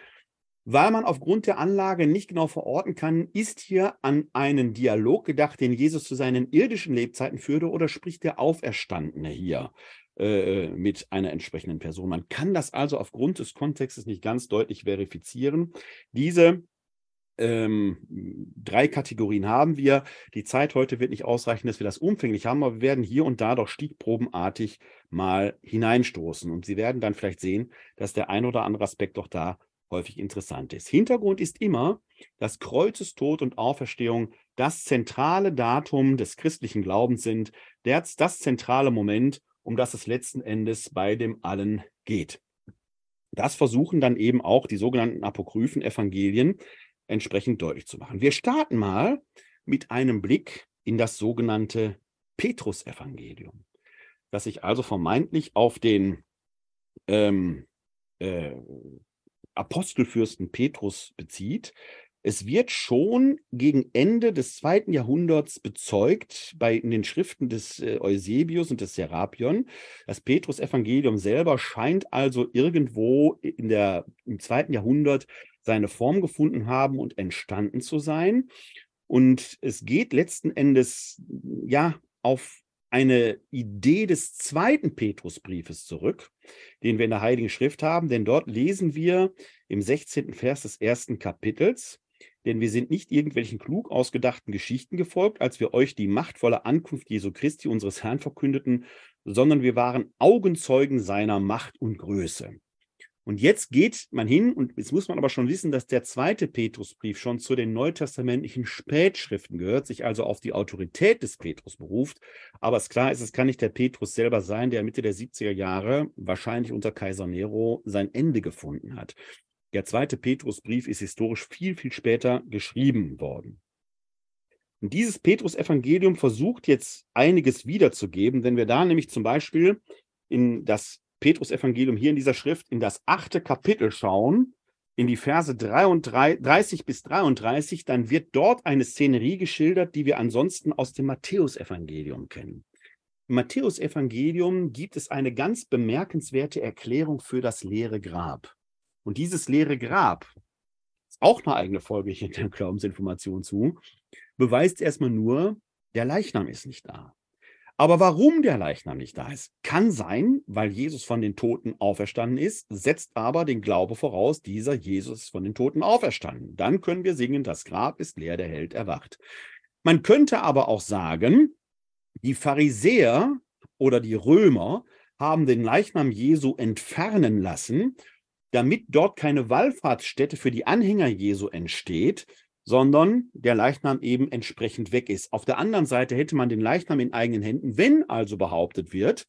Weil man aufgrund der Anlage nicht genau verorten kann, ist hier an einen Dialog gedacht, den Jesus zu seinen irdischen Lebzeiten führte, oder spricht der Auferstandene hier? Äh, mit einer entsprechenden Person. Man kann das also aufgrund des Kontextes nicht ganz deutlich verifizieren. Diese ähm, drei Kategorien haben wir. Die Zeit heute wird nicht ausreichen, dass wir das umfänglich haben, aber wir werden hier und da doch stichprobenartig mal hineinstoßen. Und Sie werden dann vielleicht sehen, dass der ein oder andere Aspekt doch da häufig interessant ist. Hintergrund ist immer, dass Kreuzestod und Auferstehung das zentrale Datum des christlichen Glaubens sind, das, das zentrale Moment, um das es letzten Endes bei dem allen geht. Das versuchen dann eben auch die sogenannten apokryphen Evangelien entsprechend deutlich zu machen. Wir starten mal mit einem Blick in das sogenannte Petrus-Evangelium, das sich also vermeintlich auf den ähm, äh, Apostelfürsten Petrus bezieht. Es wird schon gegen Ende des zweiten Jahrhunderts bezeugt bei in den Schriften des äh, Eusebius und des Serapion. Das Petrus-Evangelium selber scheint also irgendwo in der, im zweiten Jahrhundert seine Form gefunden haben und entstanden zu sein. Und es geht letzten Endes ja auf eine Idee des zweiten Petrusbriefes zurück, den wir in der Heiligen Schrift haben, denn dort lesen wir im 16. Vers des ersten Kapitels, denn wir sind nicht irgendwelchen klug ausgedachten Geschichten gefolgt, als wir euch die machtvolle Ankunft Jesu Christi, unseres Herrn, verkündeten, sondern wir waren Augenzeugen seiner Macht und Größe. Und jetzt geht man hin, und jetzt muss man aber schon wissen, dass der zweite Petrusbrief schon zu den neutestamentlichen Spätschriften gehört, sich also auf die Autorität des Petrus beruft. Aber es klar ist, es kann nicht der Petrus selber sein, der Mitte der 70er Jahre, wahrscheinlich unter Kaiser Nero, sein Ende gefunden hat. Der zweite Petrusbrief ist historisch viel, viel später geschrieben worden. Und dieses Petrus-Evangelium versucht jetzt einiges wiederzugeben, wenn wir da nämlich zum Beispiel in das Petrus-Evangelium hier in dieser Schrift in das achte Kapitel schauen, in die Verse 33 bis 33, dann wird dort eine Szenerie geschildert, die wir ansonsten aus dem Matthäusevangelium kennen. Im Matthäusevangelium gibt es eine ganz bemerkenswerte Erklärung für das leere Grab. Und dieses leere Grab, ist auch eine eigene Folge hier in der Glaubensinformation zu, beweist erstmal nur, der Leichnam ist nicht da. Aber warum der Leichnam nicht da ist, kann sein, weil Jesus von den Toten auferstanden ist, setzt aber den Glaube voraus, dieser Jesus ist von den Toten auferstanden. Dann können wir singen, das Grab ist leer, der Held erwacht. Man könnte aber auch sagen, die Pharisäer oder die Römer haben den Leichnam Jesu entfernen lassen, damit dort keine Wallfahrtsstätte für die Anhänger Jesu entsteht, sondern der Leichnam eben entsprechend weg ist. Auf der anderen Seite hätte man den Leichnam in eigenen Händen, wenn also behauptet wird,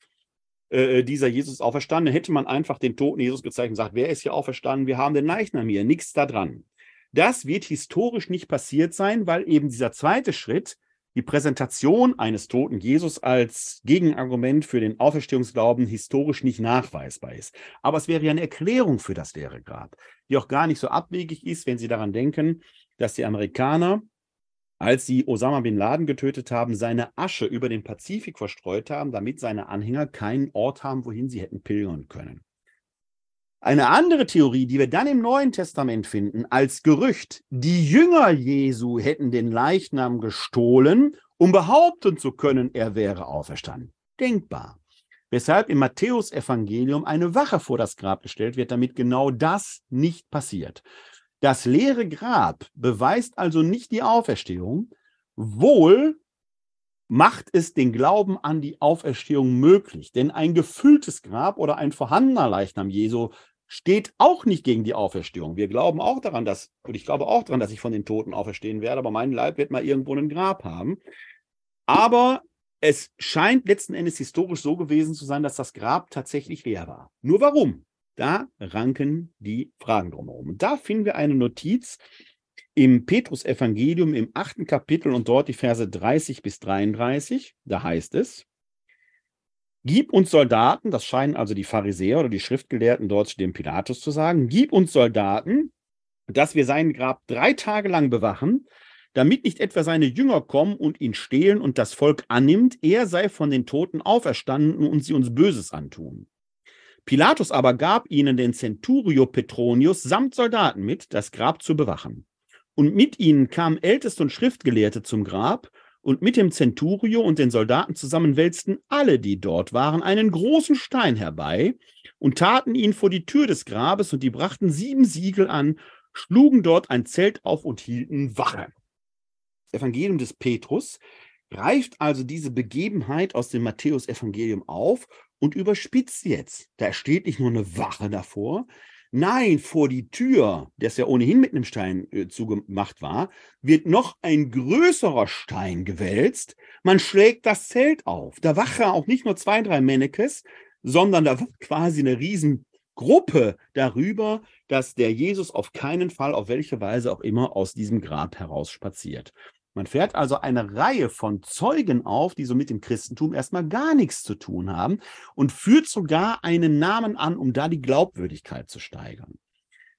äh, dieser Jesus ist auferstanden, hätte man einfach den toten Jesus gezeigt und gesagt, wer ist hier auferstanden? Wir haben den Leichnam hier, nichts da dran. Das wird historisch nicht passiert sein, weil eben dieser zweite Schritt, die Präsentation eines toten Jesus als Gegenargument für den Auferstehungsglauben historisch nicht nachweisbar ist. Aber es wäre ja eine Erklärung für das leere Grab, die auch gar nicht so abwegig ist, wenn Sie daran denken, dass die Amerikaner, als sie Osama bin Laden getötet haben, seine Asche über den Pazifik verstreut haben, damit seine Anhänger keinen Ort haben, wohin sie hätten pilgern können. Eine andere Theorie, die wir dann im Neuen Testament finden, als Gerücht, die Jünger Jesu hätten den Leichnam gestohlen, um behaupten zu können, er wäre auferstanden. Denkbar. Weshalb im Matthäusevangelium eine Wache vor das Grab gestellt wird, damit genau das nicht passiert. Das leere Grab beweist also nicht die Auferstehung, wohl macht es den Glauben an die Auferstehung möglich. Denn ein gefülltes Grab oder ein vorhandener Leichnam Jesu steht auch nicht gegen die Auferstehung. Wir glauben auch daran, dass, und ich glaube auch daran, dass ich von den Toten auferstehen werde, aber mein Leib wird mal irgendwo ein Grab haben. Aber es scheint letzten Endes historisch so gewesen zu sein, dass das Grab tatsächlich leer war. Nur warum? Da ranken die Fragen drumherum. Und da finden wir eine Notiz im Petrus-Evangelium im achten Kapitel und dort die Verse 30 bis 33. Da heißt es, Gib uns Soldaten, das scheinen also die Pharisäer oder die Schriftgelehrten dort dem Pilatus zu sagen, gib uns Soldaten, dass wir sein Grab drei Tage lang bewachen, damit nicht etwa seine Jünger kommen und ihn stehlen und das Volk annimmt, er sei von den Toten auferstanden und sie uns Böses antun. Pilatus aber gab ihnen den Centurio Petronius samt Soldaten mit, das Grab zu bewachen. Und mit ihnen kamen Älteste und Schriftgelehrte zum Grab Und mit dem Centurio und den Soldaten zusammen wälzten alle, die dort waren, einen großen Stein herbei und taten ihn vor die Tür des Grabes, und die brachten sieben Siegel an, schlugen dort ein Zelt auf und hielten Wache. Das Evangelium des Petrus greift also diese Begebenheit aus dem Matthäus-Evangelium auf und überspitzt jetzt. Da steht nicht nur eine Wache davor, nein, vor die Tür, das ja ohnehin mit einem Stein äh, zugemacht war, wird noch ein größerer Stein gewälzt. Man schlägt das Zelt auf. Da wache auch nicht nur zwei, drei Mennekes, sondern da war quasi eine Riesengruppe darüber, dass der Jesus auf keinen Fall, auf welche Weise auch immer, aus diesem Grab heraus spaziert. Man fährt also eine Reihe von Zeugen auf, die so mit dem Christentum erstmal gar nichts zu tun haben und führt sogar einen Namen an, um da die Glaubwürdigkeit zu steigern.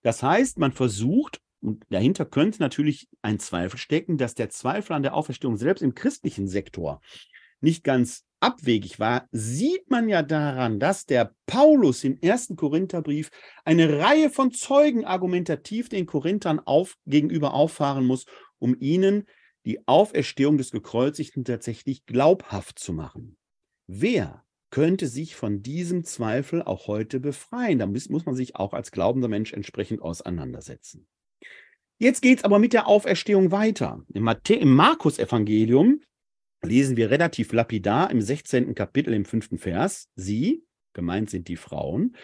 Das heißt, man versucht, und dahinter könnte natürlich ein Zweifel stecken, dass der Zweifel an der Auferstehung selbst im christlichen Sektor nicht ganz abwegig war, sieht man ja daran, dass der Paulus im ersten Korintherbrief eine Reihe von Zeugen argumentativ den Korinthern auf, gegenüber auffahren muss, um ihnen die Auferstehung des Gekreuzigten tatsächlich glaubhaft zu machen. Wer könnte sich von diesem Zweifel auch heute befreien? Da muss, man sich auch als glaubender Mensch entsprechend auseinandersetzen. Jetzt geht es aber mit der Auferstehung weiter. Im, Im Markus-Evangelium lesen wir relativ lapidar im 16. Kapitel im 5. Vers, sie, gemeint sind die Frauen,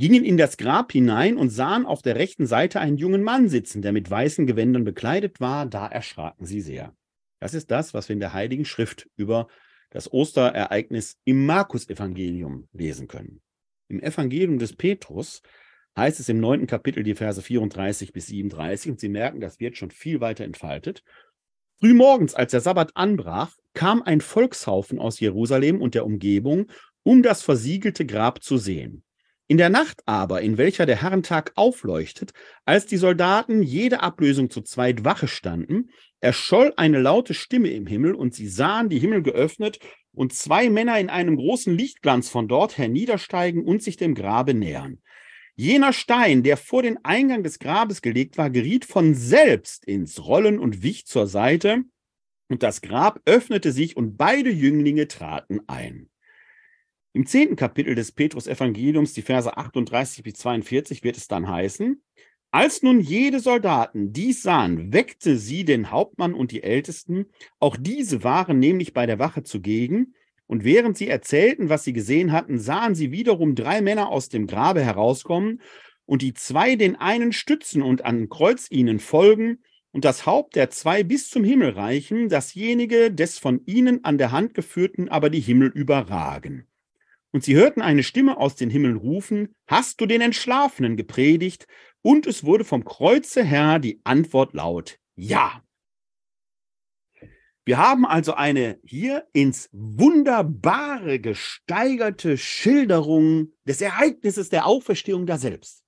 gingen in das Grab hinein und sahen auf der rechten Seite einen jungen Mann sitzen, der mit weißen Gewändern bekleidet war. Da erschraken sie sehr. Das ist das, was wir in der Heiligen Schrift über das Osterereignis im Markus-Evangelium lesen können. Im Evangelium des Petrus heißt es im neunten Kapitel die Verse 34 bis 37, und Sie merken, das wird schon viel weiter entfaltet. Frühmorgens, als der Sabbat anbrach, kam ein Volkshaufen aus Jerusalem und der Umgebung, um das versiegelte Grab zu sehen. In der Nacht aber, in welcher der Herrentag aufleuchtet, als die Soldaten jede Ablösung zu zweit Wache standen, erscholl eine laute Stimme im Himmel, und sie sahen die Himmel geöffnet und zwei Männer in einem großen Lichtglanz von dort herniedersteigen und sich dem Grabe nähern. Jener Stein, der vor den Eingang des Grabes gelegt war, geriet von selbst ins Rollen und wich zur Seite, und das Grab öffnete sich und beide Jünglinge traten ein. Im zehnten Kapitel des Petrus-Evangeliums, die Verse 38 bis 42, wird es dann heißen, als nun jede Soldaten dies sahen, weckte sie den Hauptmann und die Ältesten. Auch diese waren nämlich bei der Wache zugegen. Und während sie erzählten, was sie gesehen hatten, sahen sie wiederum drei Männer aus dem Grabe herauskommen und die zwei den einen stützen und an Kreuz ihnen folgen und das Haupt der zwei bis zum Himmel reichen, dasjenige des von ihnen an der Hand geführten aber die Himmel überragen. Und sie hörten eine Stimme aus den Himmeln rufen, Hast du den Entschlafenen gepredigt? Und es wurde vom Kreuze her die Antwort laut, Ja. Wir haben also eine hier ins Wunderbare gesteigerte Schilderung des Ereignisses der Auferstehung da selbst.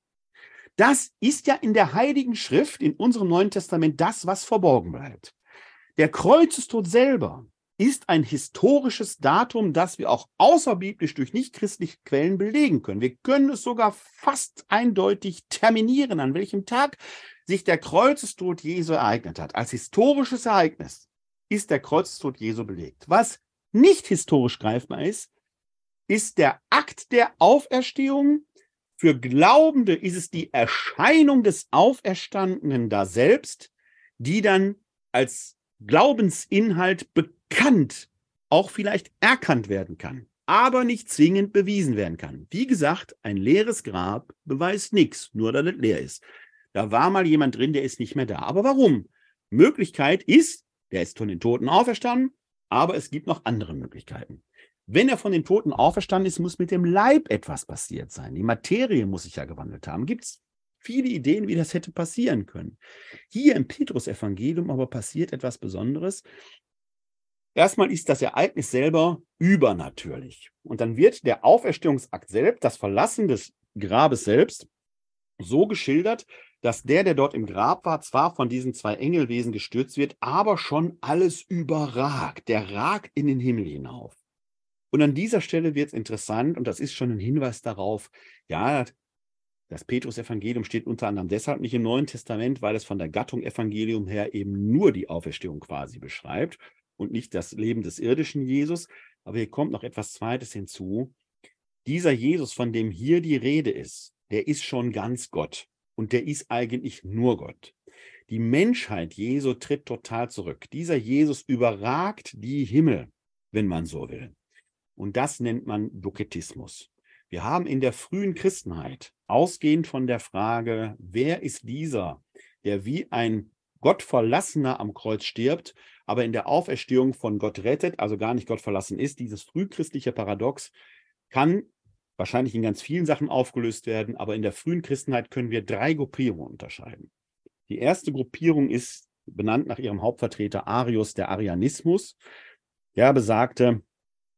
Das ist ja in der Heiligen Schrift, in unserem Neuen Testament, das, was verborgen bleibt. Der Kreuzestod selber ist ein historisches Datum, das wir auch außerbiblisch durch nichtchristliche Quellen belegen können. Wir können es sogar fast eindeutig terminieren, an welchem Tag sich der Kreuzestod Jesu ereignet hat. Als historisches Ereignis ist der Kreuzestod Jesu belegt. Was nicht historisch greifbar ist, ist der Akt der Auferstehung. Für Glaubende ist es die Erscheinung des Auferstandenen da selbst, die dann als Glaubensinhalt bekannt, auch vielleicht erkannt werden kann, aber nicht zwingend bewiesen werden kann. Wie gesagt, ein leeres Grab beweist nichts, nur dass es leer ist. Da war mal jemand drin, der ist nicht mehr da. Aber warum? Möglichkeit ist, der ist von den Toten auferstanden, aber es gibt noch andere Möglichkeiten. Wenn er von den Toten auferstanden ist, muss mit dem Leib etwas passiert sein. Die Materie muss sich ja gewandelt haben. Gibt es viele Ideen, wie das hätte passieren können. Hier im Petrus-Evangelium aber passiert etwas Besonderes. Erstmal ist das Ereignis selber übernatürlich. Und dann wird der Auferstehungsakt selbst, das Verlassen des Grabes selbst, so geschildert, dass der, der dort im Grab war, zwar von diesen zwei Engelwesen gestürzt wird, aber schon alles überragt. Der ragt in den Himmel hinauf. Und an dieser Stelle wird es interessant, und das ist schon ein Hinweis darauf, ja, das Petrus-Evangelium steht unter anderem deshalb nicht im Neuen Testament, weil es von der Gattung Evangelium her eben nur die Auferstehung quasi beschreibt. Und nicht das Leben des irdischen Jesus. Aber hier kommt noch etwas Zweites hinzu. Dieser Jesus, von dem hier die Rede ist, der ist schon ganz Gott und der ist eigentlich nur Gott. Die Menschheit Jesu tritt total zurück. Dieser Jesus überragt die Himmel, wenn man so will. Und das nennt man Doketismus. Wir haben in der frühen Christenheit, ausgehend von der Frage, wer ist dieser, der wie ein Gottverlassener am Kreuz stirbt, aber in der Auferstehung von Gott rettet, also gar nicht Gott verlassen ist, dieses frühchristliche Paradox kann wahrscheinlich in ganz vielen Sachen aufgelöst werden, aber in der frühen Christenheit können wir drei Gruppierungen unterscheiden. Die erste Gruppierung ist benannt nach ihrem Hauptvertreter Arius, der Arianismus. Der besagte,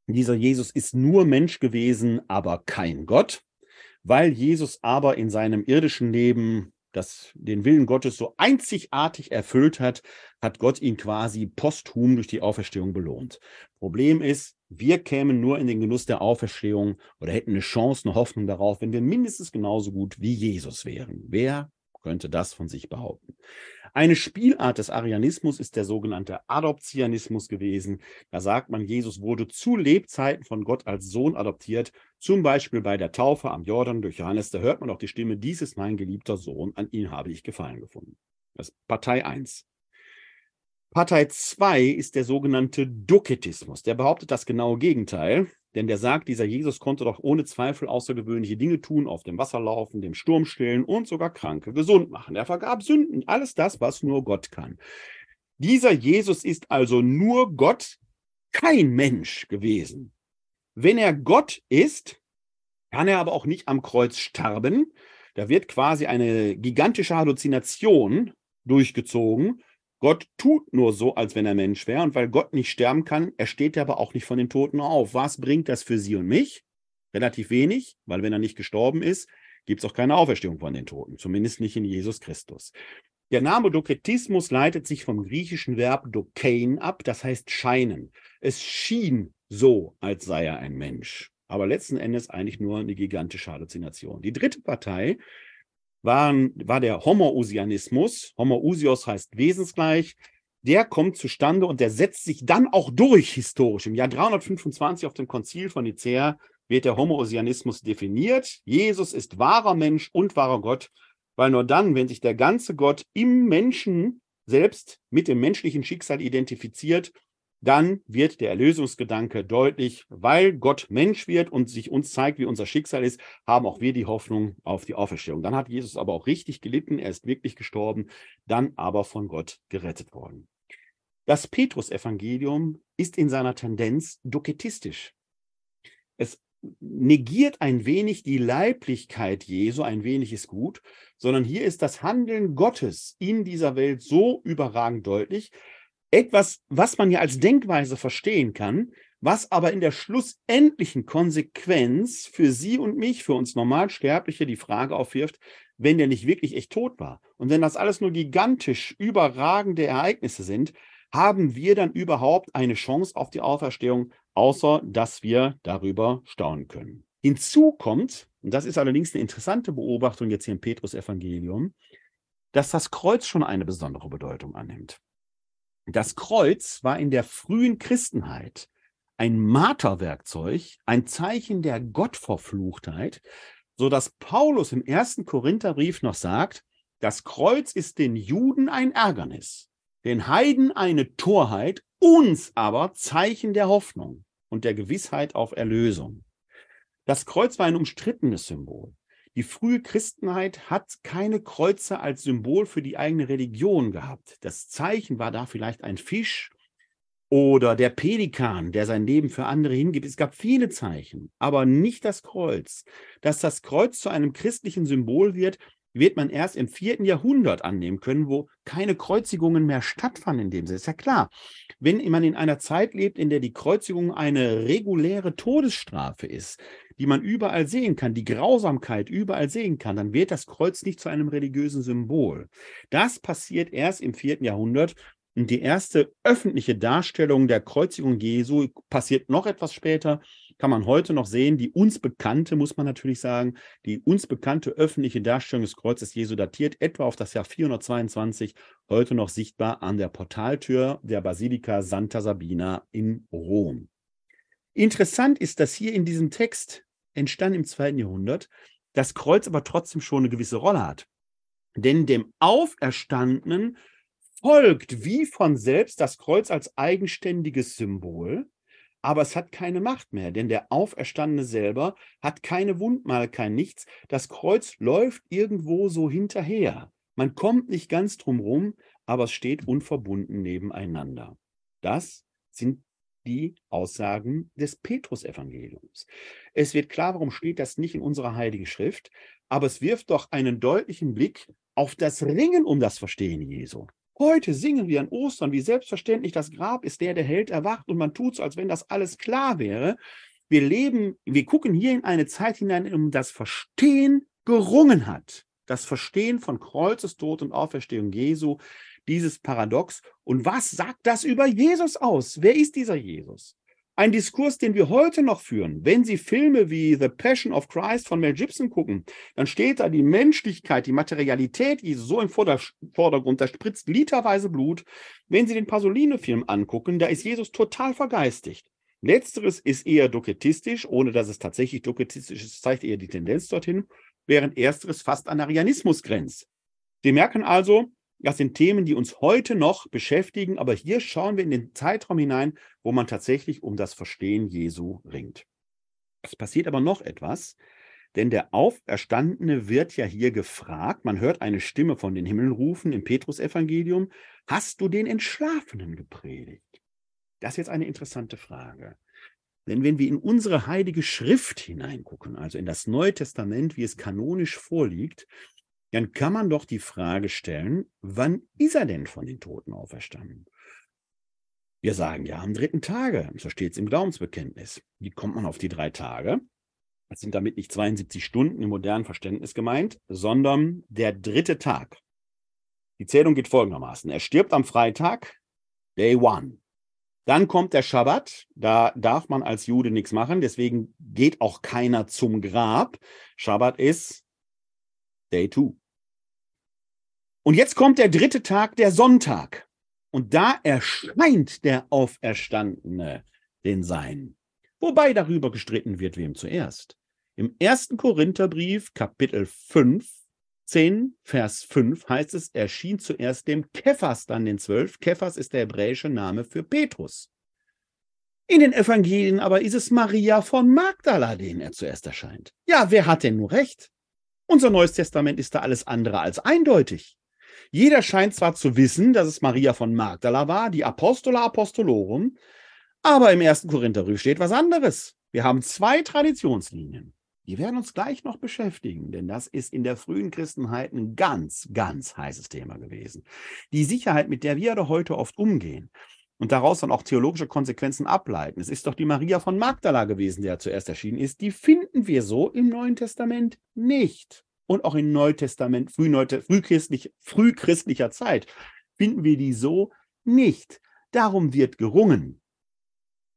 dieser Jesus ist nur Mensch gewesen, aber kein Gott. Weil Jesus aber in seinem irdischen Leben das den Willen Gottes so einzigartig erfüllt hat, hat Gott ihn quasi posthum durch die Auferstehung belohnt. Problem ist, wir kämen nur in den Genuss der Auferstehung oder hätten eine Chance, eine Hoffnung darauf, wenn wir mindestens genauso gut wie Jesus wären. Wer könnte das von sich behaupten. Eine Spielart des Arianismus ist der sogenannte Adoptionismus gewesen. Da sagt man, Jesus wurde zu Lebzeiten von Gott als Sohn adoptiert, zum Beispiel bei der Taufe am Jordan durch Johannes. Da hört man auch die Stimme, dies ist mein geliebter Sohn, an ihn habe ich Gefallen gefunden. Das ist Partei 1. Partei 2 ist der sogenannte Doketismus. Der behauptet das genaue Gegenteil. Denn der sagt, dieser Jesus konnte doch ohne Zweifel außergewöhnliche Dinge tun, auf dem Wasser laufen, dem Sturm stillen und sogar Kranke gesund machen. Er vergab Sünden, alles das, was nur Gott kann. Dieser Jesus ist also nur Gott, kein Mensch gewesen. Wenn er Gott ist, kann er aber auch nicht am Kreuz sterben. Da wird quasi eine gigantische Halluzination durchgezogen Gott tut nur so, als wenn er Mensch wäre. Und weil Gott nicht sterben kann, er steht er aber auch nicht von den Toten auf. Was bringt das für Sie und mich? Relativ wenig, weil wenn er nicht gestorben ist, gibt es auch keine Auferstehung von den Toten. Zumindest nicht in Jesus Christus. Der Name Doketismus leitet sich vom griechischen Verb dokein ab, das heißt scheinen. Es schien so, als sei er ein Mensch. Aber letzten Endes eigentlich nur eine gigantische Halluzination. Die dritte Partei waren, war der Homoousianismus. Homoousios heißt wesensgleich. Der kommt zustande und der setzt sich dann auch durch historisch. Im Jahr 325 auf dem Konzil von Nicäa wird der Homoousianismus definiert. Jesus ist wahrer Mensch und wahrer Gott, weil nur dann, wenn sich der ganze Gott im Menschen selbst mit dem menschlichen Schicksal identifiziert, dann wird der Erlösungsgedanke deutlich, weil Gott Mensch wird und sich uns zeigt, wie unser Schicksal ist, haben auch wir die Hoffnung auf die Auferstehung. Dann hat Jesus aber auch richtig gelitten, er ist wirklich gestorben, dann aber von Gott gerettet worden. Das Petrus-Evangelium ist in seiner Tendenz doketistisch. Es negiert ein wenig die Leiblichkeit Jesu, ein wenig ist gut, sondern hier ist das Handeln Gottes in dieser Welt so überragend deutlich, etwas, was man ja als Denkweise verstehen kann, was aber in der schlussendlichen Konsequenz für Sie und mich, für uns Normalsterbliche, die Frage aufwirft, wenn der nicht wirklich echt tot war und wenn das alles nur gigantisch überragende Ereignisse sind, haben wir dann überhaupt eine Chance auf die Auferstehung, außer dass wir darüber staunen können. Hinzu kommt, und das ist allerdings eine interessante Beobachtung jetzt hier im Petrus-Evangelium, dass das Kreuz schon eine besondere Bedeutung annimmt. Das Kreuz war in der frühen Christenheit ein Marterwerkzeug, ein Zeichen der Gottverfluchtheit, so dass Paulus im ersten Korintherbrief noch sagt, das Kreuz ist den Juden ein Ärgernis, den Heiden eine Torheit, uns aber Zeichen der Hoffnung und der Gewissheit auf Erlösung. Das Kreuz war ein umstrittenes Symbol. Die frühe Christenheit hat keine Kreuze als Symbol für die eigene Religion gehabt. Das Zeichen war da vielleicht ein Fisch oder der Pelikan, der sein Leben für andere hingibt. Es gab viele Zeichen, aber nicht das Kreuz. Dass das Kreuz zu einem christlichen Symbol wird, wird man erst im vierten Jahrhundert annehmen können, wo keine Kreuzigungen mehr stattfanden in dem Sinne. Ist ja klar, wenn man in einer Zeit lebt, in der die Kreuzigung eine reguläre Todesstrafe ist, die man überall sehen kann, die Grausamkeit überall sehen kann, dann wird das Kreuz nicht zu einem religiösen Symbol. Das passiert erst im vierten Jahrhundert, Und die erste öffentliche Darstellung der Kreuzigung Jesu passiert noch etwas später, kann man heute noch sehen. Die uns bekannte, muss man natürlich sagen, die uns bekannte öffentliche Darstellung des Kreuzes Jesu datiert etwa auf das Jahr 422, heute noch sichtbar an der Portaltür der Basilika Santa Sabina in Rom. Interessant ist, dass hier in diesem Text, entstanden im zweiten Jahrhundert, das Kreuz aber trotzdem schon eine gewisse Rolle hat. Denn dem Auferstandenen folgt wie von selbst das Kreuz als eigenständiges Symbol, aber es hat keine Macht mehr, denn der Auferstandene selber hat keine Wundmal, kein Nichts. Das Kreuz läuft irgendwo so hinterher. Man kommt nicht ganz drum rum, aber es steht unverbunden nebeneinander. Das sind die Aussagen des Petrusevangeliums. Es wird klar, warum steht das nicht in unserer Heiligen Schrift, aber es wirft doch einen deutlichen Blick auf das Ringen um das Verstehen Jesu. Heute singen wir an Ostern, wie selbstverständlich das Grab ist, der der Held erwacht und man tut so, als wenn das alles klar wäre. Wir leben, wir gucken hier in eine Zeit hinein, um das Verstehen gerungen hat. Das Verstehen von Kreuzestod und Auferstehung Jesu, dieses Paradox. Und was sagt das über Jesus aus? Wer ist dieser Jesus? Ein Diskurs, den wir heute noch führen. Wenn Sie Filme wie The Passion of Christ von Mel Gibson gucken, dann steht da die Menschlichkeit, die Materialität Jesus so im Vordergrund, da spritzt literweise Blut. Wenn Sie den Pasolini-Film angucken, da ist Jesus total vergeistigt. Letzteres ist eher doketistisch, ohne dass es tatsächlich doketistisch ist, zeigt eher die Tendenz dorthin, während ersteres fast an Arianismus grenzt. Sie merken also, das sind Themen, die uns heute noch beschäftigen, aber hier schauen wir in den Zeitraum hinein, wo man tatsächlich um das Verstehen Jesu ringt. Es passiert aber noch etwas, denn der Auferstandene wird ja hier gefragt, man hört eine Stimme von den Himmeln rufen im Petrusevangelium, hast du den Entschlafenen gepredigt? Das ist jetzt eine interessante Frage. Denn wenn wir in unsere heilige Schrift hineingucken, also in das Neue Testament, wie es kanonisch vorliegt, dann kann man doch die Frage stellen, wann ist er denn von den Toten auferstanden? Wir sagen ja am dritten Tage, so steht es im Glaubensbekenntnis. Wie kommt man auf die drei Tage? Das sind damit nicht 72 Stunden im modernen Verständnis gemeint, sondern der dritte Tag. Die Zählung geht folgendermaßen. Er stirbt am Freitag, Day One. Dann kommt der Schabbat, da darf man als Jude nichts machen, deswegen geht auch keiner zum Grab. Schabbat ist Day Two. Und jetzt kommt der dritte Tag, der Sonntag. Und da erscheint der Auferstandene den Sein. Wobei darüber gestritten wird, wem zuerst. Im ersten Korintherbrief, Kapitel 5, 10, Vers 5 heißt es, erschien zuerst dem Kephas, dann den Zwölf. Kephas ist der hebräische Name für Petrus. In den Evangelien aber ist es Maria von Magdala, denen er zuerst erscheint. Ja, wer hat denn nur recht? Unser Neues Testament ist da alles andere als eindeutig. Jeder scheint zwar zu wissen, dass es Maria von Magdala war, die Apostola Apostolorum, aber im ersten Korintherbrief steht was anderes. Wir haben zwei Traditionslinien. Die werden uns gleich noch beschäftigen, denn das ist in der frühen Christenheit ein ganz, ganz heißes Thema gewesen. Die Sicherheit, mit der wir heute oft umgehen und daraus dann auch theologische Konsequenzen ableiten. Es ist doch die Maria von Magdala gewesen, der zuerst erschienen ist. Die finden wir so im Neuen Testament nicht und auch in Neutestament, frühneute, frühchristlich, frühchristlicher Zeit finden wir die so nicht. Darum wird gerungen.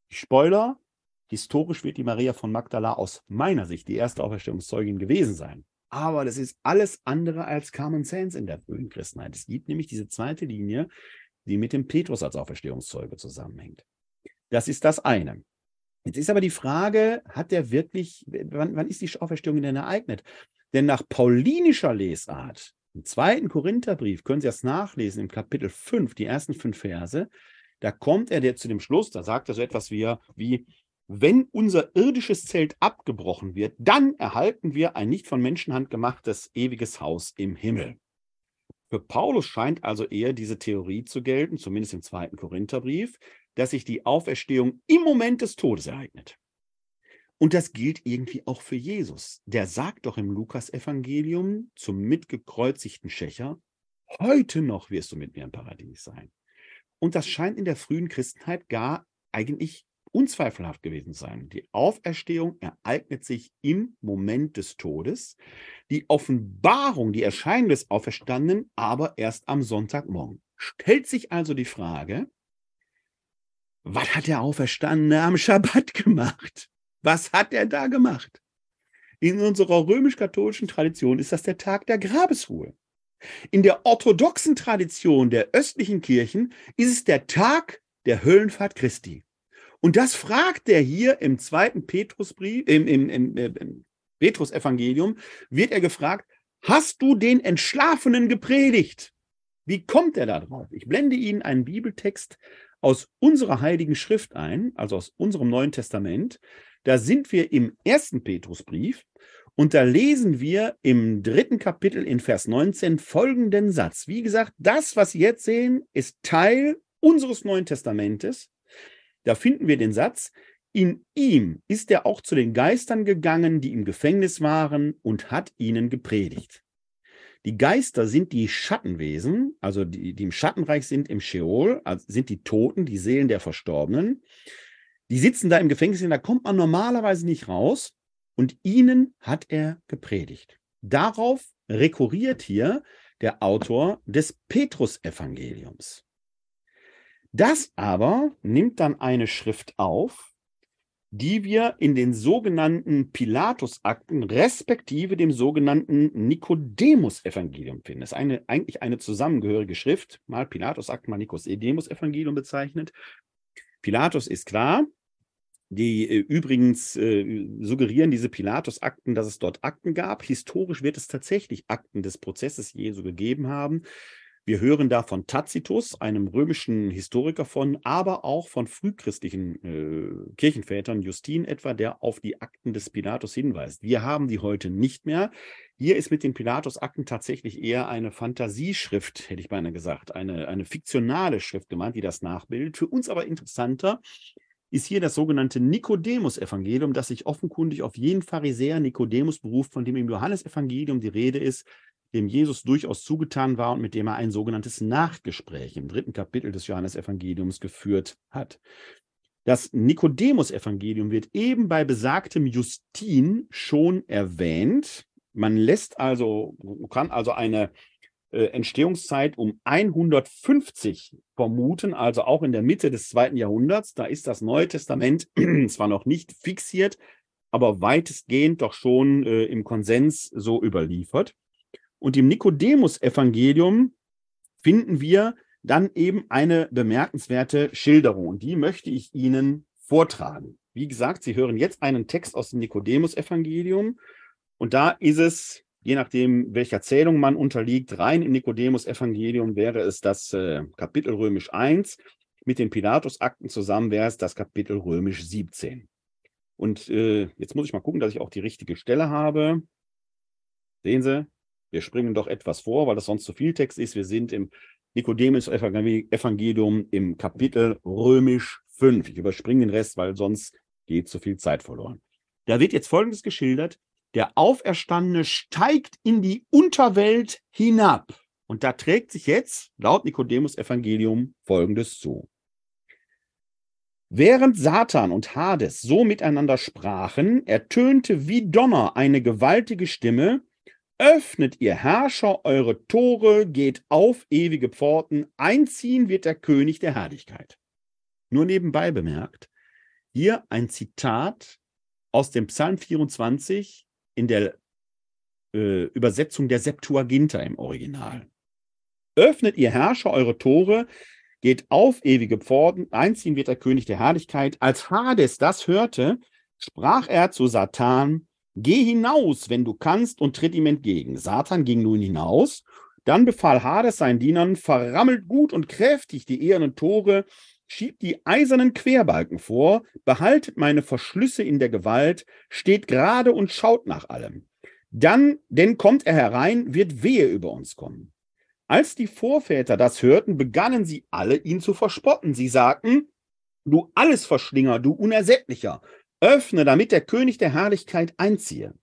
Spoiler, historisch wird die Maria von Magdala aus meiner Sicht die erste Auferstehungszeugin gewesen sein. Aber das ist alles andere als Common Sense in der frühen Christenheit. Es gibt nämlich diese zweite Linie, die mit dem Petrus als Auferstehungszeuge zusammenhängt. Das ist das eine. Jetzt ist aber die Frage, hat der wirklich, wann, wann ist die Auferstehung denn ereignet? Denn nach paulinischer Lesart, im zweiten Korintherbrief, können Sie das nachlesen, im Kapitel 5, die ersten fünf Verse, da kommt er zu dem Schluss, da sagt er so etwas wie, wie wenn unser irdisches Zelt abgebrochen wird, dann erhalten wir ein nicht von Menschenhand gemachtes ewiges Haus im Himmel. Für Paulus scheint also eher diese Theorie zu gelten, zumindest im zweiten Korintherbrief, dass sich die Auferstehung im Moment des Todes ereignet. Und das gilt irgendwie auch für Jesus. Der sagt doch im Lukas-Evangelium zum mitgekreuzigten Schächer, heute noch wirst du mit mir im Paradies sein. Und das scheint in der frühen Christenheit gar eigentlich unzweifelhaft gewesen zu sein. Die Auferstehung ereignet sich im Moment des Todes, die Offenbarung, die Erscheinung des Auferstandenen aber erst am Sonntagmorgen. Stellt sich also die Frage, was hat der Auferstandene am Schabbat *laughs* gemacht? Was hat er da gemacht? In unserer römisch-katholischen Tradition ist das der Tag der Grabesruhe. In der orthodoxen Tradition der östlichen Kirchen ist es der Tag der Höllenfahrt Christi. Und das fragt er hier im zweiten Petrusbrief, im, im, im, im Petrus-Evangelium, wird er gefragt, hast du den Entschlafenen gepredigt? Wie kommt er da drauf? Ich blende Ihnen einen Bibeltext aus unserer Heiligen Schrift ein, also aus unserem Neuen Testament. Da sind wir im ersten Petrusbrief und da lesen wir im dritten Kapitel in Vers 19 folgenden Satz. Wie gesagt, das, was Sie jetzt sehen, ist Teil unseres Neuen Testamentes. Da finden wir den Satz, in ihm ist er auch zu den Geistern gegangen, die im Gefängnis waren, und hat ihnen gepredigt. Die Geister sind die Schattenwesen, also die, die im Schattenreich sind, im Sheol, also sind die Toten, die Seelen der Verstorbenen. Die sitzen da im Gefängnis, da kommt man normalerweise nicht raus. Und ihnen hat er gepredigt. Darauf rekurriert hier der Autor des Petrus-Evangeliums. Das aber nimmt dann eine Schrift auf, die wir in den sogenannten Pilatus-Akten respektive dem sogenannten Nikodemus-Evangelium finden. Das ist eine, eigentlich eine zusammengehörige Schrift, mal Pilatus-Akten, mal Nikodemus-Evangelium bezeichnet. Pilatus ist klar, die äh, übrigens äh, suggerieren diese Pilatus-Akten, dass es dort Akten gab. Historisch wird es tatsächlich Akten des Prozesses Jesu gegeben haben. Wir hören da von Tacitus, einem römischen Historiker von, aber auch von frühchristlichen äh, Kirchenvätern, Justin etwa, der auf die Akten des Pilatus hinweist. Wir haben die heute nicht mehr. Hier ist mit den Pilatus-Akten tatsächlich eher eine Fantasieschrift, hätte ich beinahe gesagt, eine, eine fiktionale Schrift gemeint, die das nachbildet. Für uns aber interessanter ist hier das sogenannte Nikodemus-Evangelium, das sich offenkundig auf jeden Pharisäer Nikodemus beruft, von dem im Johannesevangelium die Rede ist, dem Jesus durchaus zugetan war und mit dem er ein sogenanntes Nachgespräch im dritten Kapitel des Johannesevangeliums geführt hat. Das Nikodemus-Evangelium wird eben bei besagtem Justin schon erwähnt. Man lässt also, kann also eine Entstehungszeit um 150 vermuten, also auch in der Mitte des zweiten Jahrhunderts. Da ist das Neue Testament *clears throat* zwar noch nicht fixiert, aber weitestgehend doch schon äh, im Konsens so überliefert. Und im Nikodemus-Evangelium finden wir dann eben eine bemerkenswerte Schilderung. Und die möchte ich Ihnen vortragen. Wie gesagt, Sie hören jetzt einen Text aus dem Nikodemus-Evangelium. Und da ist es je nachdem, welcher Zählung man unterliegt, rein im Nikodemus-Evangelium wäre es das äh, Kapitel römisch 1. Mit den Pilatus-Akten zusammen wäre es das Kapitel römisch 17. Und äh, jetzt muss ich mal gucken, dass ich auch die richtige Stelle habe. Sehen Sie, wir springen doch etwas vor, weil das sonst zu viel Text ist. Wir sind im Nikodemus-Evangelium im Kapitel römisch 5. Ich überspringe den Rest, weil sonst geht zu viel Zeit verloren. Da wird jetzt Folgendes geschildert. Der Auferstandene steigt in die Unterwelt hinab. Und da trägt sich jetzt, laut Nikodemus Evangelium, Folgendes zu. Während Satan und Hades so miteinander sprachen, ertönte wie Donner eine gewaltige Stimme, Öffnet ihr Herrscher eure Tore, geht auf ewige Pforten, einziehen wird der König der Herrlichkeit. Nur nebenbei bemerkt, hier ein Zitat aus dem Psalm 24, in der äh, Übersetzung der Septuaginta im Original. Öffnet ihr Herrscher eure Tore, geht auf ewige Pforten, einziehen wird der König der Herrlichkeit. Als Hades das hörte, sprach er zu Satan, Geh hinaus, wenn du kannst, und tritt ihm entgegen. Satan ging nun hinaus. Dann befahl Hades seinen Dienern, verrammelt gut und kräftig die ehernen Tore, schiebt die eisernen Querbalken vor, behaltet meine Verschlüsse in der Gewalt, steht gerade und schaut nach allem. Dann, denn kommt er herein, wird Wehe über uns kommen. Als die Vorväter das hörten, begannen sie alle, ihn zu verspotten. Sie sagten, du Allesverschlinger, du Unersättlicher, öffne, damit der König der Herrlichkeit einziehe.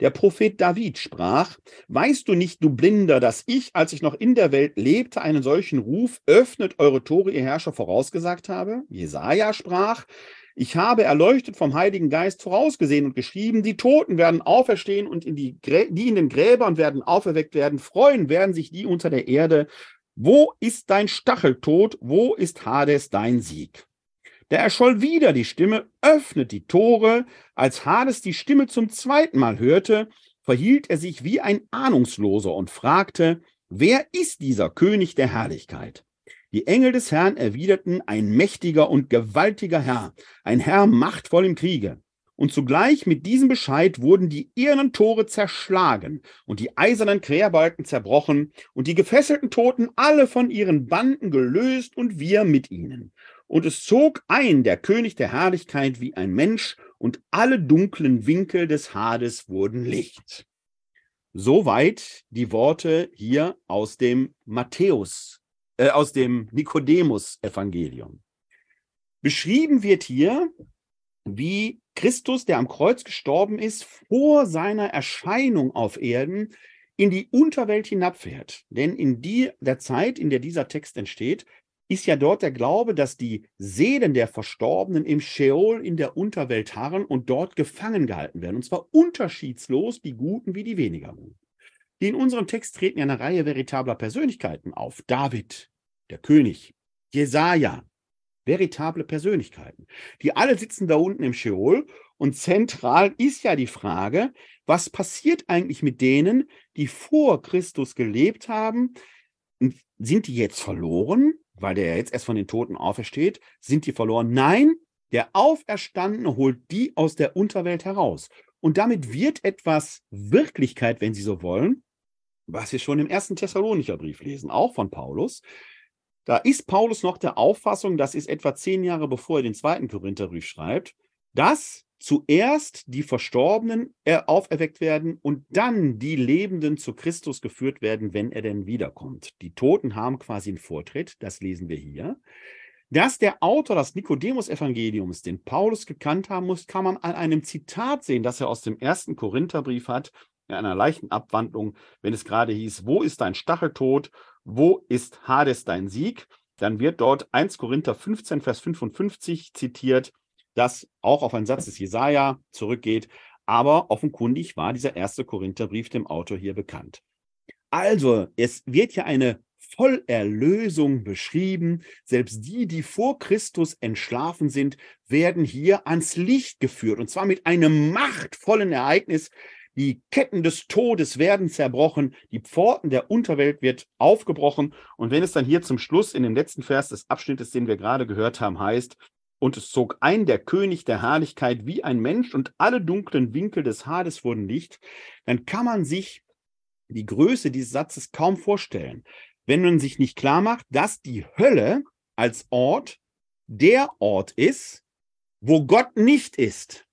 Der Prophet David sprach, weißt du nicht, du Blinder, dass ich, als ich noch in der Welt lebte, einen solchen Ruf, öffnet eure Tore, ihr Herrscher, vorausgesagt habe? Jesaja sprach, ich habe erleuchtet vom Heiligen Geist vorausgesehen und geschrieben, die Toten werden auferstehen und in die, die in den Gräbern werden auferweckt werden, freuen werden sich die unter der Erde Wo ist dein Stacheltod? Wo ist Hades dein Sieg? Da erscholl wieder die Stimme, öffnet die Tore. Als Hades die Stimme zum zweiten Mal hörte, verhielt er sich wie ein Ahnungsloser und fragte, wer ist dieser König der Herrlichkeit? Die Engel des Herrn erwiderten, ein mächtiger und gewaltiger Herr, ein Herr machtvoll im Kriege. Und zugleich mit diesem Bescheid wurden die ehernen Tore zerschlagen und die eisernen Querbalken zerbrochen und die gefesselten Toten alle von ihren Banden gelöst und wir mit ihnen. Und es zog ein der König der Herrlichkeit wie ein Mensch und alle dunklen Winkel des Hades wurden Licht. Soweit die Worte hier aus dem Matthäus, äh, aus dem Nikodemus-Evangelium. Beschrieben wird hier, wie Christus, der am Kreuz gestorben ist, vor seiner Erscheinung auf Erden in die Unterwelt hinabfährt. Denn in die, der Zeit, in der dieser Text entsteht, ist ja dort der Glaube, dass die Seelen der Verstorbenen im Sheol in der Unterwelt harren und dort gefangen gehalten werden. Und zwar unterschiedslos, die Guten wie die weniger Guten. In unserem Text treten ja eine Reihe veritabler Persönlichkeiten auf. David, der König, Jesaja, veritable Persönlichkeiten. Die alle sitzen da unten im Sheol und zentral ist ja die Frage, was passiert eigentlich mit denen, die vor Christus gelebt haben? Sind die jetzt verloren, weil der jetzt erst von den Toten aufersteht? Sind die verloren? Nein, der Auferstandene holt die aus der Unterwelt heraus. Und damit wird etwas Wirklichkeit, wenn Sie so wollen, was wir schon im ersten Thessalonicher Brief lesen, auch von Paulus, da ist Paulus noch der Auffassung, das ist etwa zehn Jahre bevor er den zweiten Korintherbrief schreibt, dass zuerst die Verstorbenen äh, auferweckt werden und dann die Lebenden zu Christus geführt werden, wenn er denn wiederkommt. Die Toten haben quasi einen Vortritt, das lesen wir hier. Dass der Autor des Nikodemus-Evangeliums, den Paulus gekannt haben muss, kann man an einem Zitat sehen, das er aus dem ersten Korintherbrief hat, in einer leichten Abwandlung, wenn es gerade hieß, wo ist dein Stacheltod, wo ist Hades dein Sieg, dann wird dort 1 Korinther 15, Vers 55 zitiert, das auch auf einen Satz des Jesaja zurückgeht, aber offenkundig war dieser erste Korintherbrief dem Autor hier bekannt. Also, es wird ja eine Vollerlösung beschrieben. Selbst die, die vor Christus entschlafen sind, werden hier ans Licht geführt. Und zwar mit einem machtvollen Ereignis, die Ketten des Todes werden zerbrochen, die Pforten der Unterwelt wird aufgebrochen. Und wenn es dann hier zum Schluss in dem letzten Vers des Abschnittes, den wir gerade gehört haben, heißt, und es zog ein der König der Herrlichkeit wie ein Mensch und alle dunklen Winkel des Hades wurden Licht, dann kann man sich die Größe dieses Satzes kaum vorstellen, wenn man sich nicht klar macht, dass die Hölle als Ort der Ort ist, wo Gott nicht ist.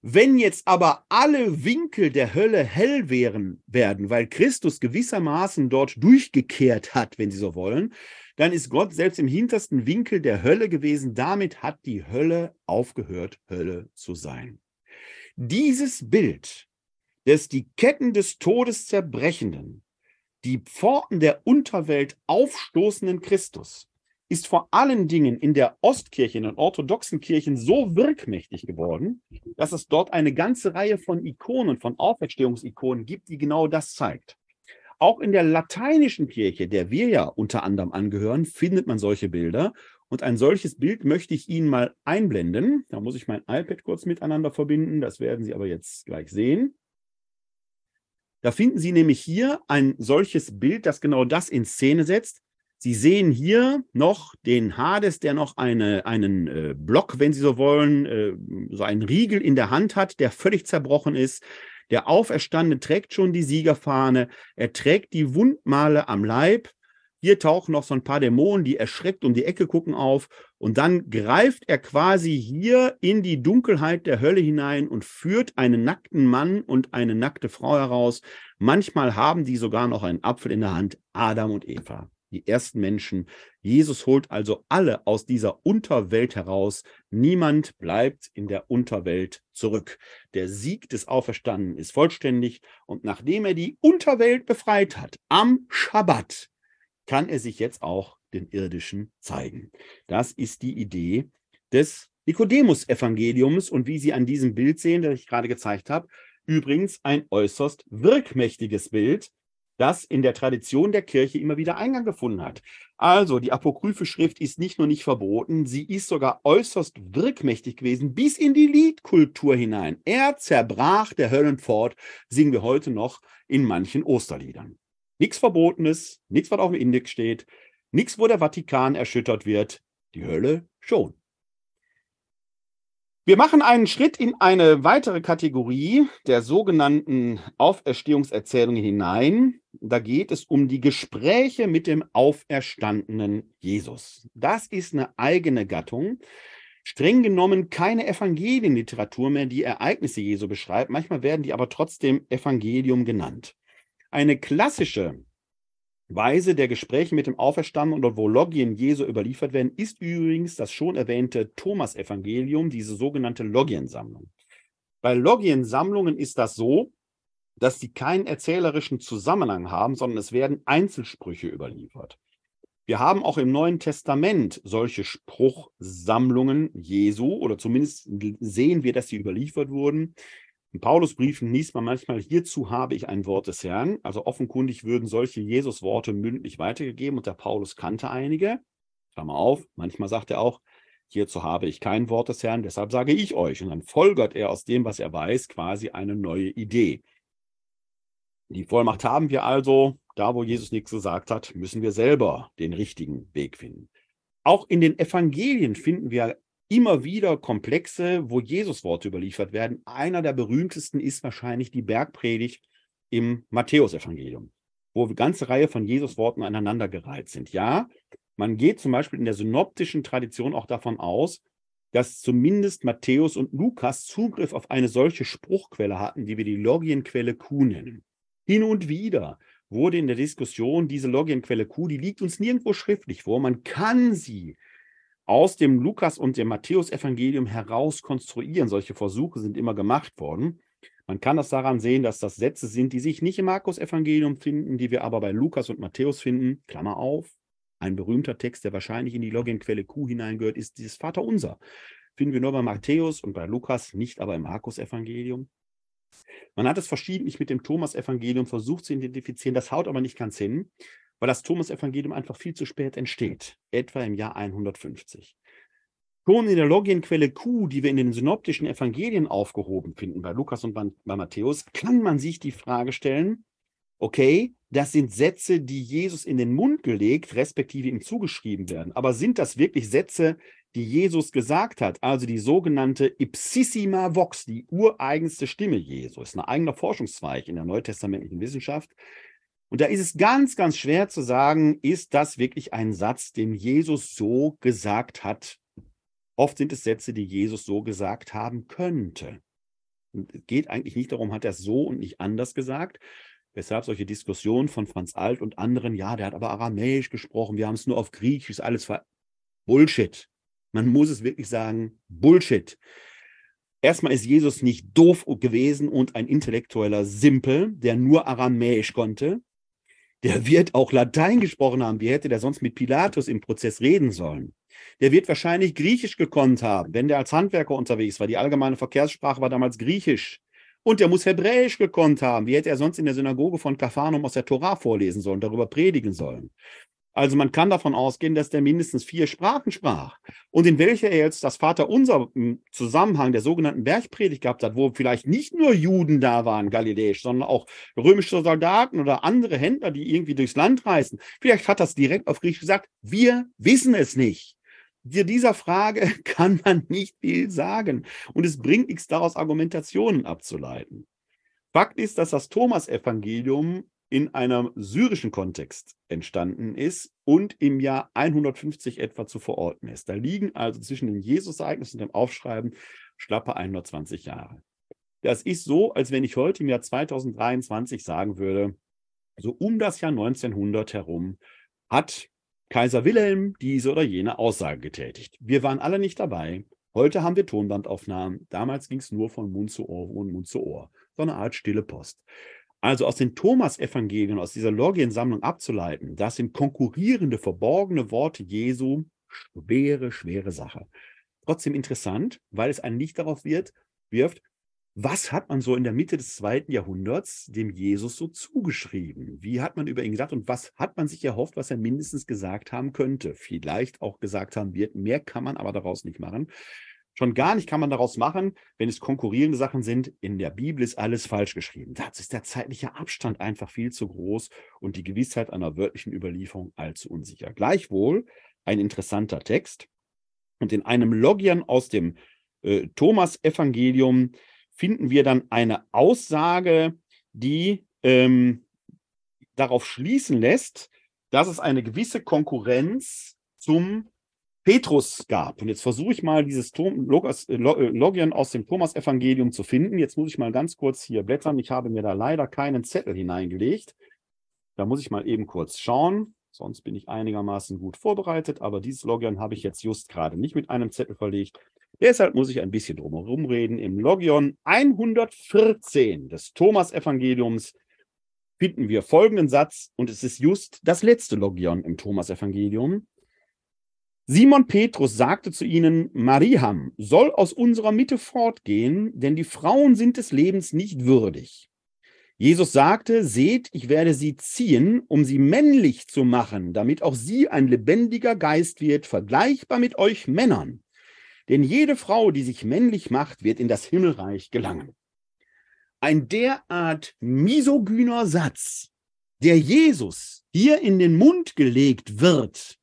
Wenn jetzt aber alle Winkel der Hölle hell wären, werden, weil Christus gewissermaßen dort durchgekehrt hat, wenn Sie so wollen, dann ist Gott selbst im hintersten Winkel der Hölle gewesen. Damit hat die Hölle aufgehört, Hölle zu sein. Dieses Bild des die Ketten des Todes zerbrechenden, die Pforten der Unterwelt aufstoßenden Christus, ist vor allen Dingen in der Ostkirche, in den orthodoxen Kirchen so wirkmächtig geworden, dass es dort eine ganze Reihe von Ikonen, von Auferstehungsikonen gibt, die genau das zeigt. Auch in der lateinischen Kirche, der wir ja unter anderem angehören, findet man solche Bilder. Und ein solches Bild möchte ich Ihnen mal einblenden. Da muss ich mein iPad kurz miteinander verbinden. Das werden Sie aber jetzt gleich sehen. Da finden Sie nämlich hier ein solches Bild, das genau das in Szene setzt. Sie sehen hier noch den Hades, der noch eine, einen äh, Block, wenn Sie so wollen, äh, so einen Riegel in der Hand hat, der völlig zerbrochen ist. Der Auferstandene trägt schon die Siegerfahne, er trägt die Wundmale am Leib. Hier tauchen noch so ein paar Dämonen, die erschreckt um die Ecke gucken auf. Und dann greift er quasi hier in die Dunkelheit der Hölle hinein und führt einen nackten Mann und eine nackte Frau heraus. Manchmal haben die sogar noch einen Apfel in der Hand, Adam und Eva die ersten Menschen. Jesus holt also alle aus dieser Unterwelt heraus. Niemand bleibt in der Unterwelt zurück. Der Sieg des Auferstandenen ist vollständig und nachdem er die Unterwelt befreit hat, am Schabbat, kann er sich jetzt auch den irdischen zeigen. Das ist die Idee des Nikodemus-Evangeliums und wie Sie an diesem Bild sehen, das ich gerade gezeigt habe, übrigens ein äußerst wirkmächtiges Bild, das in der Tradition der Kirche immer wieder Eingang gefunden hat. Also, die apokryphe Schrift ist nicht nur nicht verboten, sie ist sogar äußerst wirkmächtig gewesen, bis in die Liedkultur hinein. Er zerbrach der Höllenpfort, singen wir heute noch in manchen Osterliedern. Nichts Verbotenes, nichts, was auf dem Index steht, nichts, wo der Vatikan erschüttert wird, die Hölle schon. Wir machen einen Schritt in eine weitere Kategorie der sogenannten Auferstehungserzählungen hinein. Da geht es um die Gespräche mit dem auferstandenen Jesus. Das ist eine eigene Gattung. Streng genommen keine Evangelienliteratur mehr, die Ereignisse Jesu beschreibt. Manchmal werden die aber trotzdem Evangelium genannt. Eine klassische Weise der Gespräche mit dem Auferstandenen oder wo Logien Jesu überliefert werden, ist übrigens das schon erwähnte Thomas-Evangelium, diese sogenannte Logiensammlung. Bei Logiensammlungen ist das so, dass sie keinen erzählerischen Zusammenhang haben, sondern es werden Einzelsprüche überliefert. Wir haben auch im Neuen Testament solche Spruchsammlungen Jesu, oder zumindest sehen wir, dass sie überliefert wurden. In Paulusbriefen liest man manchmal, hierzu habe ich ein Wort des Herrn. Also offenkundig würden solche Jesus-Worte mündlich weitergegeben und der Paulus kannte einige. Klammer auf, manchmal sagt er auch, hierzu habe ich kein Wort des Herrn, deshalb sage ich euch. Und dann folgert er aus dem, was er weiß, quasi eine neue Idee. Die Vollmacht haben wir also, da wo Jesus nichts gesagt hat, müssen wir selber den richtigen Weg finden. Auch in den Evangelien finden wir immer wieder Komplexe, wo Jesus-Worte überliefert werden. Einer der berühmtesten ist wahrscheinlich die Bergpredigt im Matthäusevangelium, wo eine ganze Reihe von Jesus-Worten aneinandergereiht sind. Ja, man geht zum Beispiel in der synoptischen Tradition auch davon aus, dass zumindest Matthäus und Lukas Zugriff auf eine solche Spruchquelle hatten, die wir die Logienquelle Q nennen. Hin und wieder wurde in der Diskussion diese Logienquelle Q, die liegt uns nirgendwo schriftlich vor. Man kann sie aus dem Lukas- und dem Matthäusevangelium heraus konstruieren. Solche Versuche sind immer gemacht worden. Man kann das daran sehen, dass das Sätze sind, die sich nicht im Markus-Evangelium finden, die wir aber bei Lukas und Matthäus finden. Klammer auf. Ein berühmter Text, der wahrscheinlich in die Loginquelle Q hineingehört, ist dieses Vaterunser. Finden wir nur bei Matthäus und bei Lukas, nicht aber im Markus-Evangelium. Man hat es verschiedentlich mit dem Thomas-Evangelium versucht zu identifizieren, das haut aber nicht ganz hin weil das Thomas-Evangelium einfach viel zu spät entsteht, etwa im Jahr 150. Schon in der Logienquelle Q, die wir in den synoptischen Evangelien aufgehoben finden, bei Lukas und bei Matthäus, kann man sich die Frage stellen, okay, das sind Sätze, die Jesus in den Mund gelegt, respektive ihm zugeschrieben werden. Aber sind das wirklich Sätze, die Jesus gesagt hat? Also die sogenannte Ipsissima Vox, die ureigenste Stimme Jesu, ist ein eigener Forschungszweig in der neutestamentlichen Wissenschaft, und da ist es ganz, ganz schwer zu sagen, ist das wirklich ein Satz, den Jesus so gesagt hat? Oft sind es Sätze, die Jesus so gesagt haben könnte. Und es geht eigentlich nicht darum, hat er es so und nicht anders gesagt. Weshalb solche Diskussionen von Franz Alt und anderen, ja, der hat aber Aramäisch gesprochen, wir haben es nur auf Griechisch, ist alles Bullshit. Man muss es wirklich sagen, Bullshit. Erstmal ist Jesus nicht doof gewesen und ein intellektueller Simpel, der nur Aramäisch konnte der wird auch Latein gesprochen haben. Wie hätte der sonst mit Pilatus im Prozess reden sollen? Der wird wahrscheinlich Griechisch gekonnt haben, wenn der als Handwerker unterwegs war. Die allgemeine Verkehrssprache war damals Griechisch. Und der muss Hebräisch gekonnt haben. Wie hätte er sonst in der Synagoge von Kapharnaum aus der Tora vorlesen sollen, darüber predigen sollen? Also man kann davon ausgehen, dass der mindestens vier Sprachen sprach. Und in welcher er jetzt das Vaterunser im Zusammenhang der sogenannten Bergpredigt gehabt hat, wo vielleicht nicht nur Juden da waren, galiläisch, sondern auch römische Soldaten oder andere Händler, die irgendwie durchs Land reisen. Vielleicht hat das direkt auf Griechisch gesagt, wir wissen es nicht. Dir dieser Frage *laughs* kann man nicht viel sagen. Und es bringt nichts daraus, Argumentationen abzuleiten. Fakt ist, dass das Thomas-Evangelium in einem syrischen Kontext entstanden ist und im Jahr 150 etwa zu verorten ist. Da liegen also zwischen dem Jesus-Ereignis und dem Aufschreiben schlappe 120 Jahre. Das ist so, als wenn ich heute im Jahr 2023 sagen würde, so um das Jahr 1900 herum hat Kaiser Wilhelm diese oder jene Aussage getätigt. Wir waren alle nicht dabei. Heute haben wir Tonbandaufnahmen. Damals ging es nur von Mund zu Ohr und Mund zu Ohr. So eine Art stille Post. Also aus den Thomas-Evangelien, aus dieser Logiensammlung abzuleiten, das sind konkurrierende, verborgene Worte Jesu, schwere, schwere Sache. Trotzdem interessant, weil es einen Licht darauf wird, wirft, was hat man so in der Mitte des zweiten Jahrhunderts dem Jesus so zugeschrieben? Wie hat man über ihn gedacht und was hat man sich erhofft, was er mindestens gesagt haben könnte? Vielleicht auch gesagt haben wird. Mehr kann man aber daraus nicht machen. Schon gar nicht kann man daraus machen, wenn es konkurrierende Sachen sind. In der Bibel ist alles falsch geschrieben. Dazu ist der zeitliche Abstand einfach viel zu groß und die Gewissheit einer wörtlichen Überlieferung allzu unsicher. Gleichwohl ein interessanter Text. Und in einem Logian aus dem äh, Thomas-Evangelium finden wir dann eine Aussage, die ähm, darauf schließen lässt, dass es eine gewisse Konkurrenz zum Petrus gab. Und jetzt versuche ich mal dieses äh, äh, Logion aus dem Thomas-Evangelium zu finden. Jetzt muss ich mal ganz kurz hier blättern. Ich habe mir da leider keinen Zettel hineingelegt. Da muss ich mal eben kurz schauen. Sonst bin ich einigermaßen gut vorbereitet. Aber dieses Logion habe ich jetzt just gerade nicht mit einem Zettel verlegt. Deshalb muss ich ein bisschen drumherum reden. Im Logion 114 des Thomas-Evangeliums finden wir folgenden Satz, und es ist just das letzte Logion im Thomas-Evangelium. Simon Petrus sagte zu ihnen, Mariam soll aus unserer Mitte fortgehen, denn die Frauen sind des Lebens nicht würdig. Jesus sagte, seht, ich werde sie ziehen, um sie männlich zu machen, damit auch sie ein lebendiger Geist wird, vergleichbar mit euch Männern. Denn jede Frau, die sich männlich macht, wird in das Himmelreich gelangen. Ein derart misogyner Satz, der Jesus hier in den Mund gelegt wird,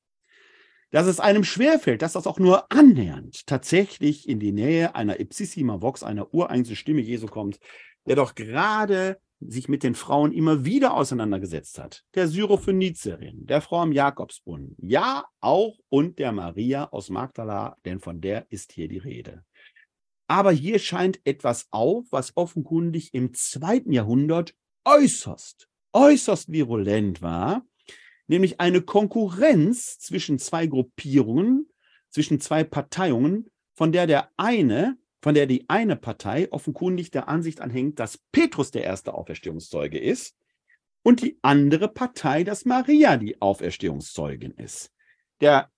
dass es einem schwerfällt, dass das auch nur annähernd tatsächlich in die Nähe einer Ipsissima Vox, einer ureigensten Stimme Jesu kommt, der doch gerade sich mit den Frauen immer wieder auseinandergesetzt hat. Der Syrophönizierin, der Frau am Jakobsbrunnen, ja auch und der Maria aus Magdala, denn von der ist hier die Rede. Aber hier scheint etwas auf, was offenkundig im zweiten Jahrhundert äußerst, äußerst virulent war, nämlich eine Konkurrenz zwischen zwei Gruppierungen, zwischen zwei Parteiungen, von der der eine von der die eine Partei offenkundig der Ansicht anhängt, dass Petrus der erste Auferstehungszeuge ist und die andere Partei, dass Maria die Auferstehungszeugin ist. Der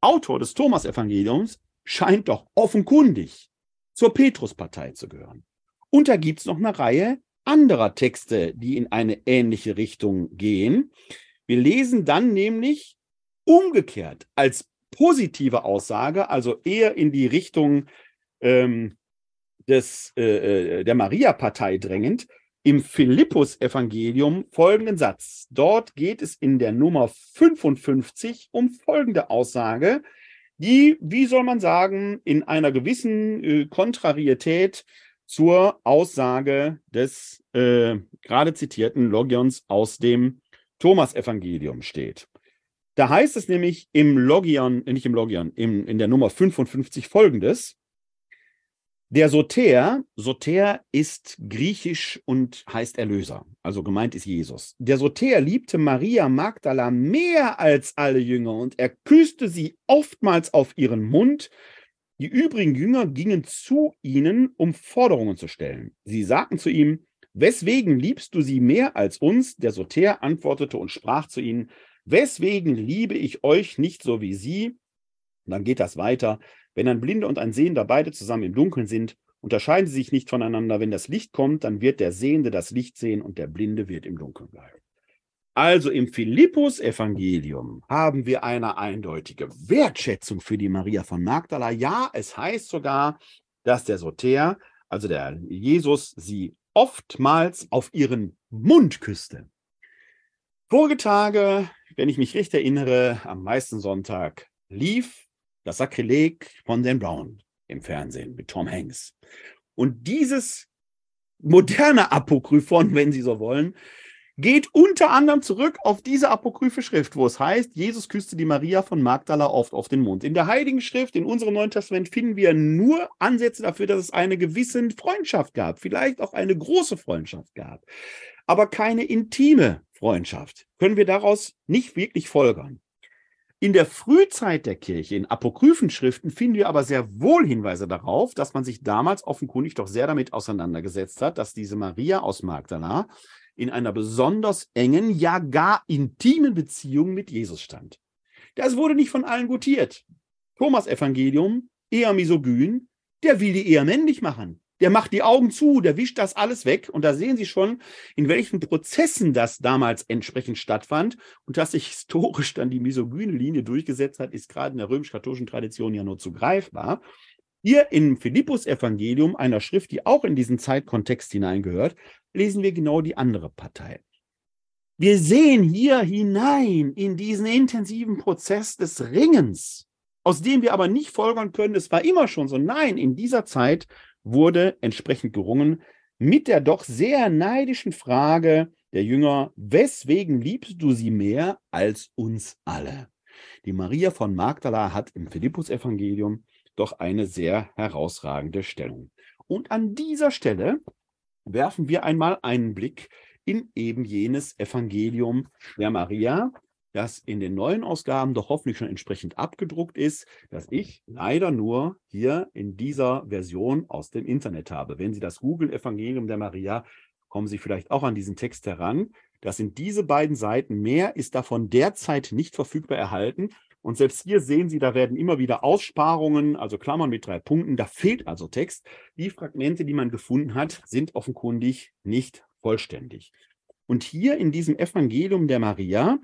Autor des Thomas-Evangeliums scheint doch offenkundig zur Petrus-Partei zu gehören. Und da gibt es noch eine Reihe anderer Texte, die in eine ähnliche Richtung gehen. Wir lesen dann nämlich umgekehrt als positive Aussage, also eher in die Richtung ähm, des, äh, äh, der Maria-Partei drängend, im Philippus-Evangelium folgenden Satz. Dort geht es in der Nummer 55 um folgende Aussage, die, wie soll man sagen, in einer gewissen äh, Kontrarietät zur Aussage des äh, gerade zitierten Logions aus dem Thomas-Evangelium steht. Da heißt es nämlich im Logion, äh, nicht im Logion, im, in der Nummer 55 folgendes: der Soter, Soter ist griechisch und heißt Erlöser, also gemeint ist Jesus. Der Soter liebte Maria Magdala mehr als alle Jünger und er küsste sie oftmals auf ihren Mund. Die übrigen Jünger gingen zu ihnen, um Forderungen zu stellen. Sie sagten zu ihm, Weswegen liebst du sie mehr als uns? Der Soter antwortete und sprach zu ihnen, Weswegen liebe ich euch nicht so wie sie? Und dann geht das weiter. Wenn ein Blinder und ein Sehender beide zusammen im Dunkeln sind, unterscheiden sie sich nicht voneinander. Wenn das Licht kommt, dann wird der Sehende das Licht sehen und der Blinde wird im Dunkeln bleiben. Also im Philippus-Evangelium haben wir eine eindeutige Wertschätzung für die Maria von Magdala. Ja, es heißt sogar, dass der Soter, also der Jesus, sie oftmals auf ihren Mund küsste. Vorige Tage, wenn ich mich recht erinnere, am meisten Sonntag lief das Sakrileg von Dan Brown im Fernsehen mit Tom Hanks. Und dieses moderne Apokryphon, wenn Sie so wollen, geht unter anderem zurück auf diese apokryphe Schrift, wo es heißt, Jesus küsste die Maria von Magdala oft auf den Mund. In der Heiligen Schrift, in unserem Neuen Testament, finden wir nur Ansätze dafür, dass es eine gewisse Freundschaft gab, vielleicht auch eine große Freundschaft gab, aber keine intime Freundschaft. Können wir daraus nicht wirklich folgern. In der Frühzeit der Kirche, in Apokryphenschriften, finden wir aber sehr wohl Hinweise darauf, dass man sich damals offenkundig doch sehr damit auseinandergesetzt hat, dass diese Maria aus Magdala in einer besonders engen, ja gar intimen Beziehung mit Jesus stand. Das wurde nicht von allen gutiert. Thomas Evangelium, eher misogyn, der will die eher männlich machen. Der macht die Augen zu, der wischt das alles weg. Und da sehen Sie schon, in welchen Prozessen das damals entsprechend stattfand. Und dass sich historisch dann die misogyne Linie durchgesetzt hat, ist gerade in der römisch-katholischen Tradition ja nur zu greifbar. Hier im Philippus-Evangelium, einer Schrift, die auch in diesen Zeitkontext hineingehört, lesen wir genau die andere Partei. Wir sehen hier hinein in diesen intensiven Prozess des Ringens, aus dem wir aber nicht folgern können, es war immer schon so. Nein, in dieser Zeit wurde entsprechend gerungen mit der doch sehr neidischen Frage der Jünger, weswegen liebst du sie mehr als uns alle? Die Maria von Magdala hat im Philippus-Evangelium doch eine sehr herausragende Stellung. Und an dieser Stelle werfen wir einmal einen Blick in eben jenes Evangelium der Maria, das in den neuen Ausgaben doch hoffentlich schon entsprechend abgedruckt ist, das ich leider nur hier in dieser Version aus dem Internet habe. Wenn Sie das Google Evangelium der Maria, kommen Sie vielleicht auch an diesen Text heran. Das sind diese beiden Seiten. Mehr ist davon derzeit nicht verfügbar erhalten. Und selbst hier sehen Sie, da werden immer wieder Aussparungen, also Klammern mit drei Punkten. Da fehlt also Text. Die Fragmente, die man gefunden hat, sind offenkundig nicht vollständig. Und hier in diesem Evangelium der Maria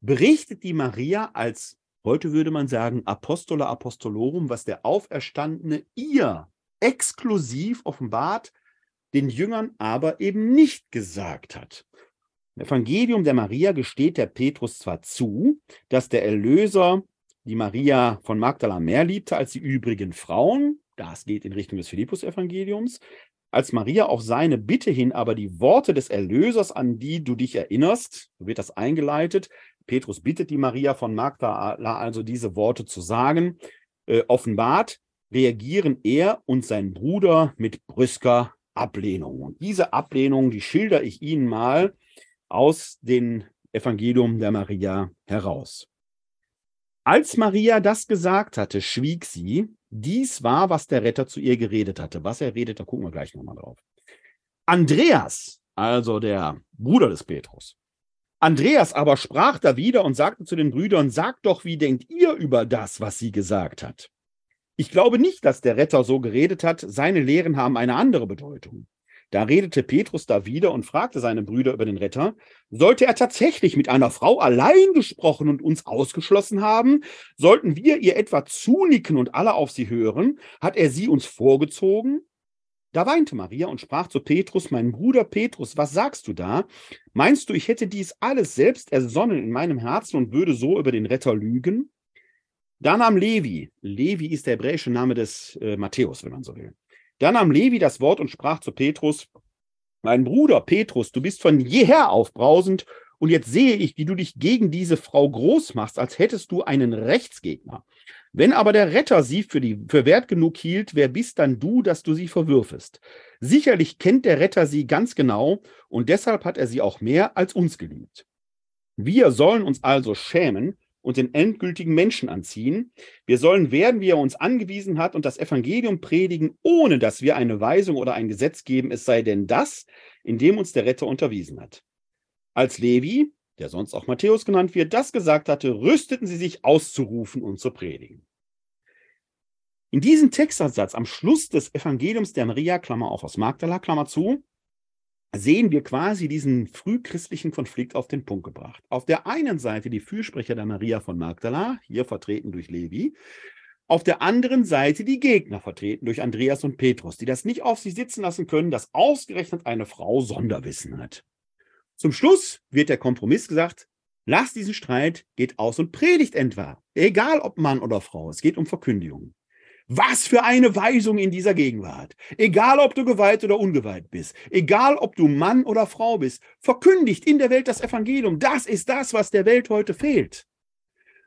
berichtet die Maria als, heute würde man sagen, Apostola Apostolorum, was der Auferstandene ihr exklusiv offenbart, den Jüngern aber eben nicht gesagt hat. Im Evangelium der Maria gesteht der Petrus zwar zu, dass der Erlöser die Maria von Magdala mehr liebte als die übrigen Frauen, das geht in Richtung des Philippus-Evangeliums, als Maria auf seine Bitte hin aber die Worte des Erlösers, an die du dich erinnerst, so wird das eingeleitet, Petrus bittet die Maria von Magdala also diese Worte zu sagen. Äh, offenbart reagieren er und sein Bruder mit brüsker Ablehnung. Und diese Ablehnung, die schilder ich Ihnen mal aus dem Evangelium der Maria heraus. Als Maria das gesagt hatte, schwieg sie. Dies war, was der Retter zu ihr geredet hatte. Was er redet, da gucken wir gleich nochmal drauf. Andreas, also der Bruder des Petrus, Andreas aber sprach da wieder und sagte zu den Brüdern, sagt doch, wie denkt ihr über das, was sie gesagt hat? Ich glaube nicht, dass der Retter so geredet hat, seine Lehren haben eine andere Bedeutung. Da redete Petrus da wieder und fragte seine Brüder über den Retter, sollte er tatsächlich mit einer Frau allein gesprochen und uns ausgeschlossen haben? Sollten wir ihr etwa zunicken und alle auf sie hören? Hat er sie uns vorgezogen? Da weinte Maria und sprach zu Petrus, mein Bruder Petrus, was sagst du da? Meinst du, ich hätte dies alles selbst ersonnen in meinem Herzen und würde so über den Retter lügen? Da nahm Levi, Levi ist der hebräische Name des äh, Matthäus, wenn man so will. Da nahm Levi das Wort und sprach zu Petrus, mein Bruder Petrus, du bist von jeher aufbrausend und jetzt sehe ich, wie du dich gegen diese Frau groß machst, als hättest du einen Rechtsgegner. Wenn aber der Retter sie für, die, für wert genug hielt, wer bist dann du, dass du sie verwürfest? Sicherlich kennt der Retter sie ganz genau und deshalb hat er sie auch mehr als uns geliebt. Wir sollen uns also schämen und den endgültigen Menschen anziehen. Wir sollen werden, wie er uns angewiesen hat und das Evangelium predigen, ohne dass wir eine Weisung oder ein Gesetz geben, es sei denn das, in dem uns der Retter unterwiesen hat. Als Levi, der sonst auch Matthäus genannt wird, das gesagt hatte, rüsteten sie sich auszurufen und zu predigen. In diesem Textansatz am Schluss des Evangeliums der Maria, Klammer auf aus Magdala, Klammer zu, sehen wir quasi diesen frühchristlichen Konflikt auf den Punkt gebracht. Auf der einen Seite die Fürsprecher der Maria von Magdala, hier vertreten durch Levi, auf der anderen Seite die Gegner vertreten durch Andreas und Petrus, die das nicht auf sich sitzen lassen können, dass ausgerechnet eine Frau Sonderwissen hat. Zum Schluss wird der Kompromiss gesagt, lasst diesen Streit, geht aus und predigt etwa. Egal ob Mann oder Frau, es geht um Verkündigung. Was für eine Weisung in dieser Gegenwart. Egal ob du geweiht oder ungeweiht bist, egal ob du Mann oder Frau bist, verkündigt in der Welt das Evangelium. Das ist das, was der Welt heute fehlt.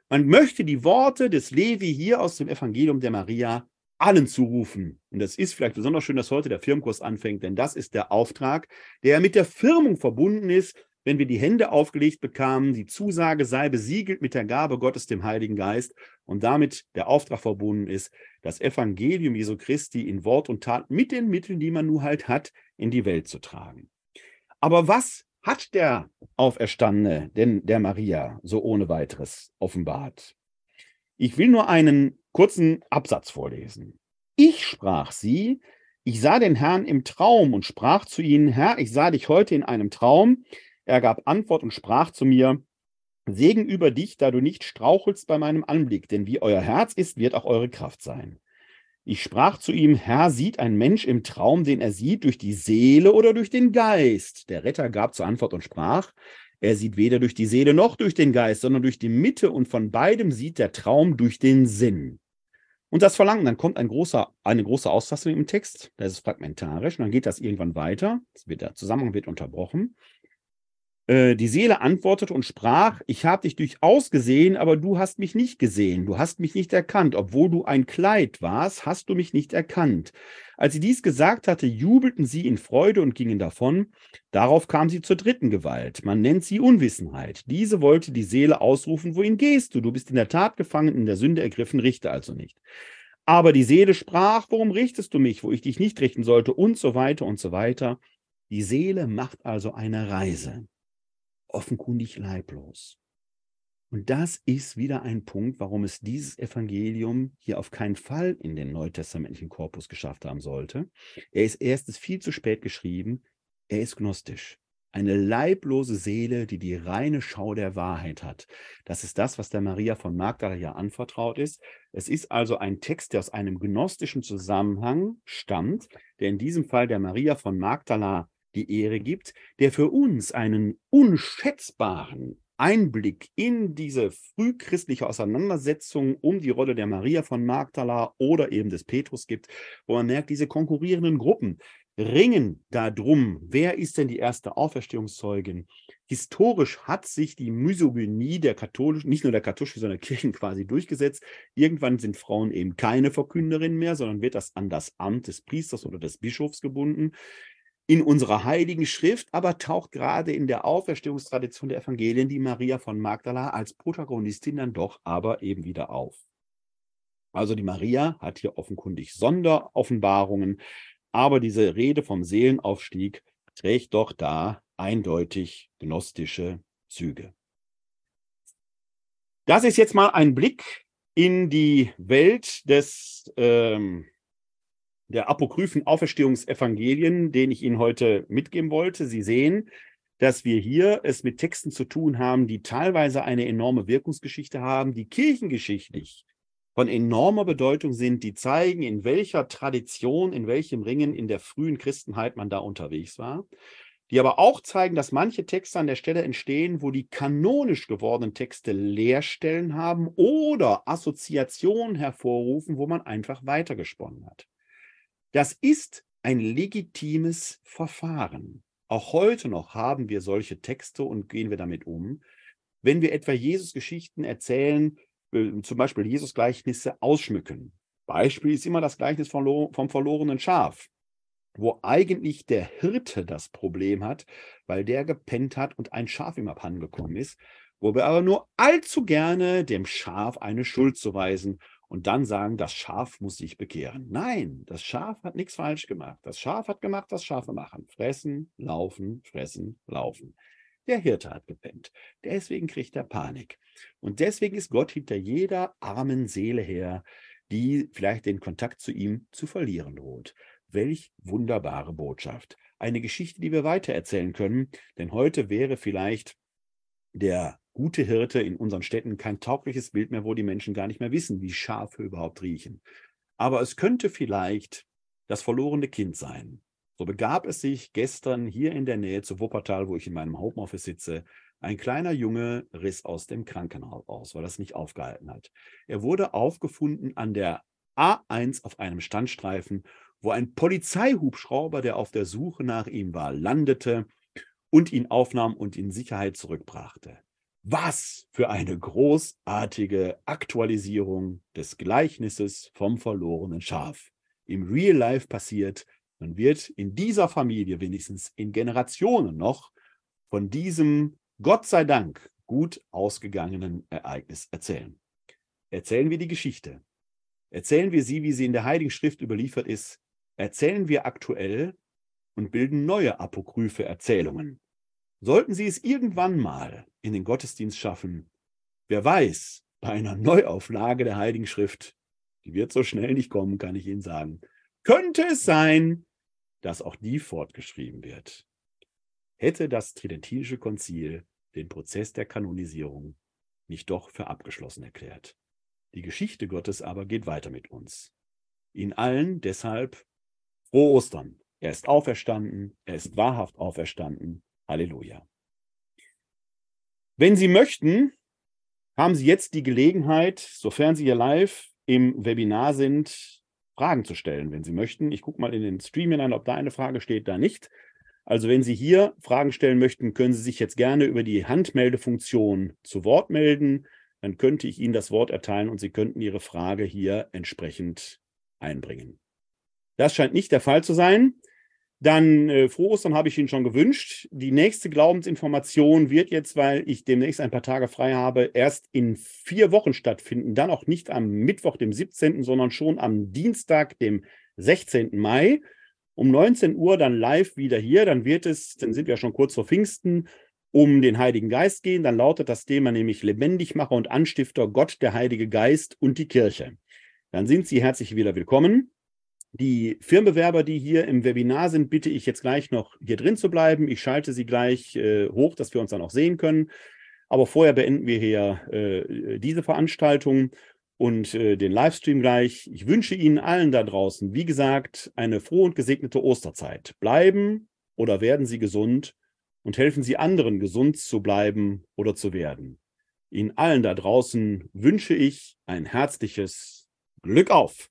Man möchte die Worte des Levi hier aus dem Evangelium der Maria allen zurufen. Und das ist vielleicht besonders schön, dass heute der Firmenkurs anfängt, denn das ist der Auftrag, der mit der Firmung verbunden ist, wenn wir die Hände aufgelegt bekamen, die Zusage sei besiegelt mit der Gabe Gottes, dem Heiligen Geist, und damit der Auftrag verbunden ist, das Evangelium Jesu Christi in Wort und Tat mit den Mitteln, die man nun halt hat, in die Welt zu tragen. Aber was hat der Auferstandene denn der Maria so ohne weiteres offenbart? Ich will nur einen kurzen Absatz vorlesen. Ich sprach sie, Ich sah den Herrn im Traum und sprach zu ihnen, Herr, ich sah dich heute in einem Traum. Er gab Antwort und sprach zu mir, Segen über dich, da du nicht strauchelst bei meinem Anblick, denn wie euer Herz ist, wird auch eure Kraft sein. Ich sprach zu ihm, Herr, sieht ein Mensch im Traum, den er sieht, durch die Seele oder durch den Geist? Der Retter gab zur Antwort und sprach, er sieht weder durch die Seele noch durch den Geist, sondern durch die Mitte und von beidem sieht der Traum durch den Sinn. Und das Verlangen, dann kommt ein großer, eine große Auslastung im Text, das ist fragmentarisch, und dann geht das irgendwann weiter, wird, der Zusammenhang wird unterbrochen. Äh, die Seele antwortete und sprach, ich habe dich durchaus gesehen, aber du hast mich nicht gesehen, du hast mich nicht erkannt, obwohl du ein Kleid warst, hast du mich nicht erkannt. Als sie dies gesagt hatte, jubelten sie in Freude und gingen davon. Darauf kam sie zur dritten Gewalt. Man nennt sie Unwissenheit. Diese wollte die Seele ausrufen, wohin gehst du? Du bist in der Tat gefangen, in der Sünde ergriffen, richte also nicht. Aber die Seele sprach, warum richtest du mich, wo ich dich nicht richten sollte, und so weiter und so weiter. Die Seele macht also eine Reise offenkundig leiblos. Und das ist wieder ein Punkt, warum es dieses Evangelium hier auf keinen Fall in den neutestamentlichen Korpus geschafft haben sollte. Er ist erstens viel zu spät geschrieben. Er ist gnostisch. Eine leiblose Seele, die die reine Schau der Wahrheit hat. Das ist das, was der Maria von Magdala ja anvertraut ist. Es ist also ein Text, der aus einem gnostischen Zusammenhang stammt, der in diesem Fall der Maria von Magdala die Ehre gibt, der für uns einen unschätzbaren Einblick in diese frühchristliche Auseinandersetzung um die Rolle der Maria von Magdala oder eben des Petrus gibt, wo man merkt, diese konkurrierenden Gruppen ringen darum, wer ist denn die erste Auferstehungszeugin? Historisch hat sich die Misogynie der katholischen, nicht nur der katholischen, sondern der Kirchen quasi durchgesetzt. Irgendwann sind Frauen eben keine Verkünderinnen mehr, sondern wird das an das Amt des Priesters oder des Bischofs gebunden in unserer heiligen Schrift, aber taucht gerade in der Auferstehungstradition der Evangelien die Maria von Magdala als Protagonistin dann doch aber eben wieder auf. Also die Maria hat hier offenkundig Sonderoffenbarungen, aber diese Rede vom Seelenaufstieg trägt doch da eindeutig gnostische Züge. Das ist jetzt mal ein Blick in die Welt des ähm, der apokryphen Auferstehungsevangelien, den ich Ihnen heute mitgeben wollte. Sie sehen, dass wir hier es mit Texten zu tun haben, die teilweise eine enorme Wirkungsgeschichte haben, die kirchengeschichtlich von enormer Bedeutung sind, die zeigen, in welcher Tradition, in welchem Ringen in der frühen Christenheit man da unterwegs war, die aber auch zeigen, dass manche Texte an der Stelle entstehen, wo die kanonisch gewordenen Texte Leerstellen haben oder Assoziationen hervorrufen, wo man einfach weitergesponnen hat. Das ist ein legitimes Verfahren. Auch heute noch haben wir solche Texte und gehen wir damit um. Wenn wir etwa Jesus-Geschichten erzählen, äh, zum Beispiel Jesus-Gleichnisse ausschmücken. Beispiel ist immer das Gleichnis vom, verlorenen Schaf, wo eigentlich der Hirte das Problem hat, weil der gepennt hat und ein Schaf ihm abhandengekommen ist, wo wir aber nur allzu gerne dem Schaf eine Schuld zuweisen und dann sagen, das Schaf muss sich bekehren. Nein, das Schaf hat nichts falsch gemacht. Das Schaf hat gemacht, was Schafe machen. Fressen, laufen, fressen, laufen. Der Hirte hat gepennt. Deswegen kriegt er Panik. Und deswegen ist Gott hinter jeder armen Seele her, die vielleicht den Kontakt zu ihm zu verlieren droht. Welch wunderbare Botschaft. Eine Geschichte, die wir weitererzählen können, denn heute wäre vielleicht der gute Hirte in unseren Städten kein taugliches Bild mehr, wo die Menschen gar nicht mehr wissen, wie Schafe überhaupt riechen. Aber es könnte vielleicht das verlorene Kind sein. So begab es sich gestern hier in der Nähe zu Wuppertal, wo ich in meinem Homeoffice sitze. Ein kleiner Junge riss aus dem Krankenhaus aus, weil er es nicht aufgehalten hat. Er wurde aufgefunden an der A1 auf einem Standstreifen, wo ein Polizeihubschrauber, der auf der Suche nach ihm war, landete und ihn aufnahm und in Sicherheit zurückbrachte. Was für eine großartige Aktualisierung des Gleichnisses vom verlorenen Schaf. Im Real Life passiert, man wird in dieser Familie wenigstens in Generationen noch von diesem Gott sei Dank gut ausgegangenen Ereignis erzählen. Erzählen wir die Geschichte. Erzählen wir sie, wie sie in der Heiligen Schrift überliefert ist. Erzählen wir aktuell und bilden neue apokryphe Erzählungen. Sollten Sie es irgendwann mal in den Gottesdienst schaffen, wer weiß, bei einer Neuauflage der Heiligen Schrift, die wird so schnell nicht kommen, kann ich Ihnen sagen, könnte es sein, dass auch die fortgeschrieben wird. Hätte das Tridentinische Konzil den Prozess der Kanonisierung nicht doch für abgeschlossen erklärt. Die Geschichte Gottes aber geht weiter mit uns. In allen deshalb frohe Ostern. Er ist auferstanden, er ist wahrhaft auferstanden. Halleluja. Wenn Sie möchten, haben Sie jetzt die Gelegenheit, sofern Sie hier live im Webinar sind, Fragen zu stellen, wenn Sie möchten. Ich gucke mal in den Stream hinein, ob da eine Frage steht, da nicht. Also wenn Sie hier Fragen stellen möchten, können Sie sich jetzt gerne über die Handmeldefunktion zu Wort melden. Dann könnte ich Ihnen das Wort erteilen und Sie könnten Ihre Frage hier entsprechend einbringen. Das scheint nicht der Fall zu sein. Dann äh, frohe Ostern habe ich Ihnen schon gewünscht. Die nächste Glaubensinformation wird jetzt, weil ich demnächst ein paar Tage frei habe, erst in vier Wochen stattfinden. Dann auch nicht am Mittwoch, dem 17., sondern schon am Dienstag, dem 16. Mai. Um 19 Uhr dann live wieder hier. Dann wird es, dann sind wir schon kurz vor Pfingsten, um den Heiligen Geist gehen. Dann lautet das Thema nämlich Lebendigmacher und Anstifter Gott, der Heilige Geist und die Kirche. Dann sind Sie herzlich wieder willkommen. Die Firmenbewerber, die hier im Webinar sind, bitte ich jetzt gleich noch hier drin zu bleiben. Ich schalte sie gleich äh, hoch, dass wir uns dann auch sehen können. Aber vorher beenden wir hier äh, diese Veranstaltung und äh, den Livestream gleich. Ich wünsche Ihnen allen da draußen, wie gesagt, eine frohe und gesegnete Osterzeit. Bleiben oder werden Sie gesund und helfen Sie anderen, gesund zu bleiben oder zu werden. Ihnen allen da draußen wünsche ich ein herzliches Glück auf.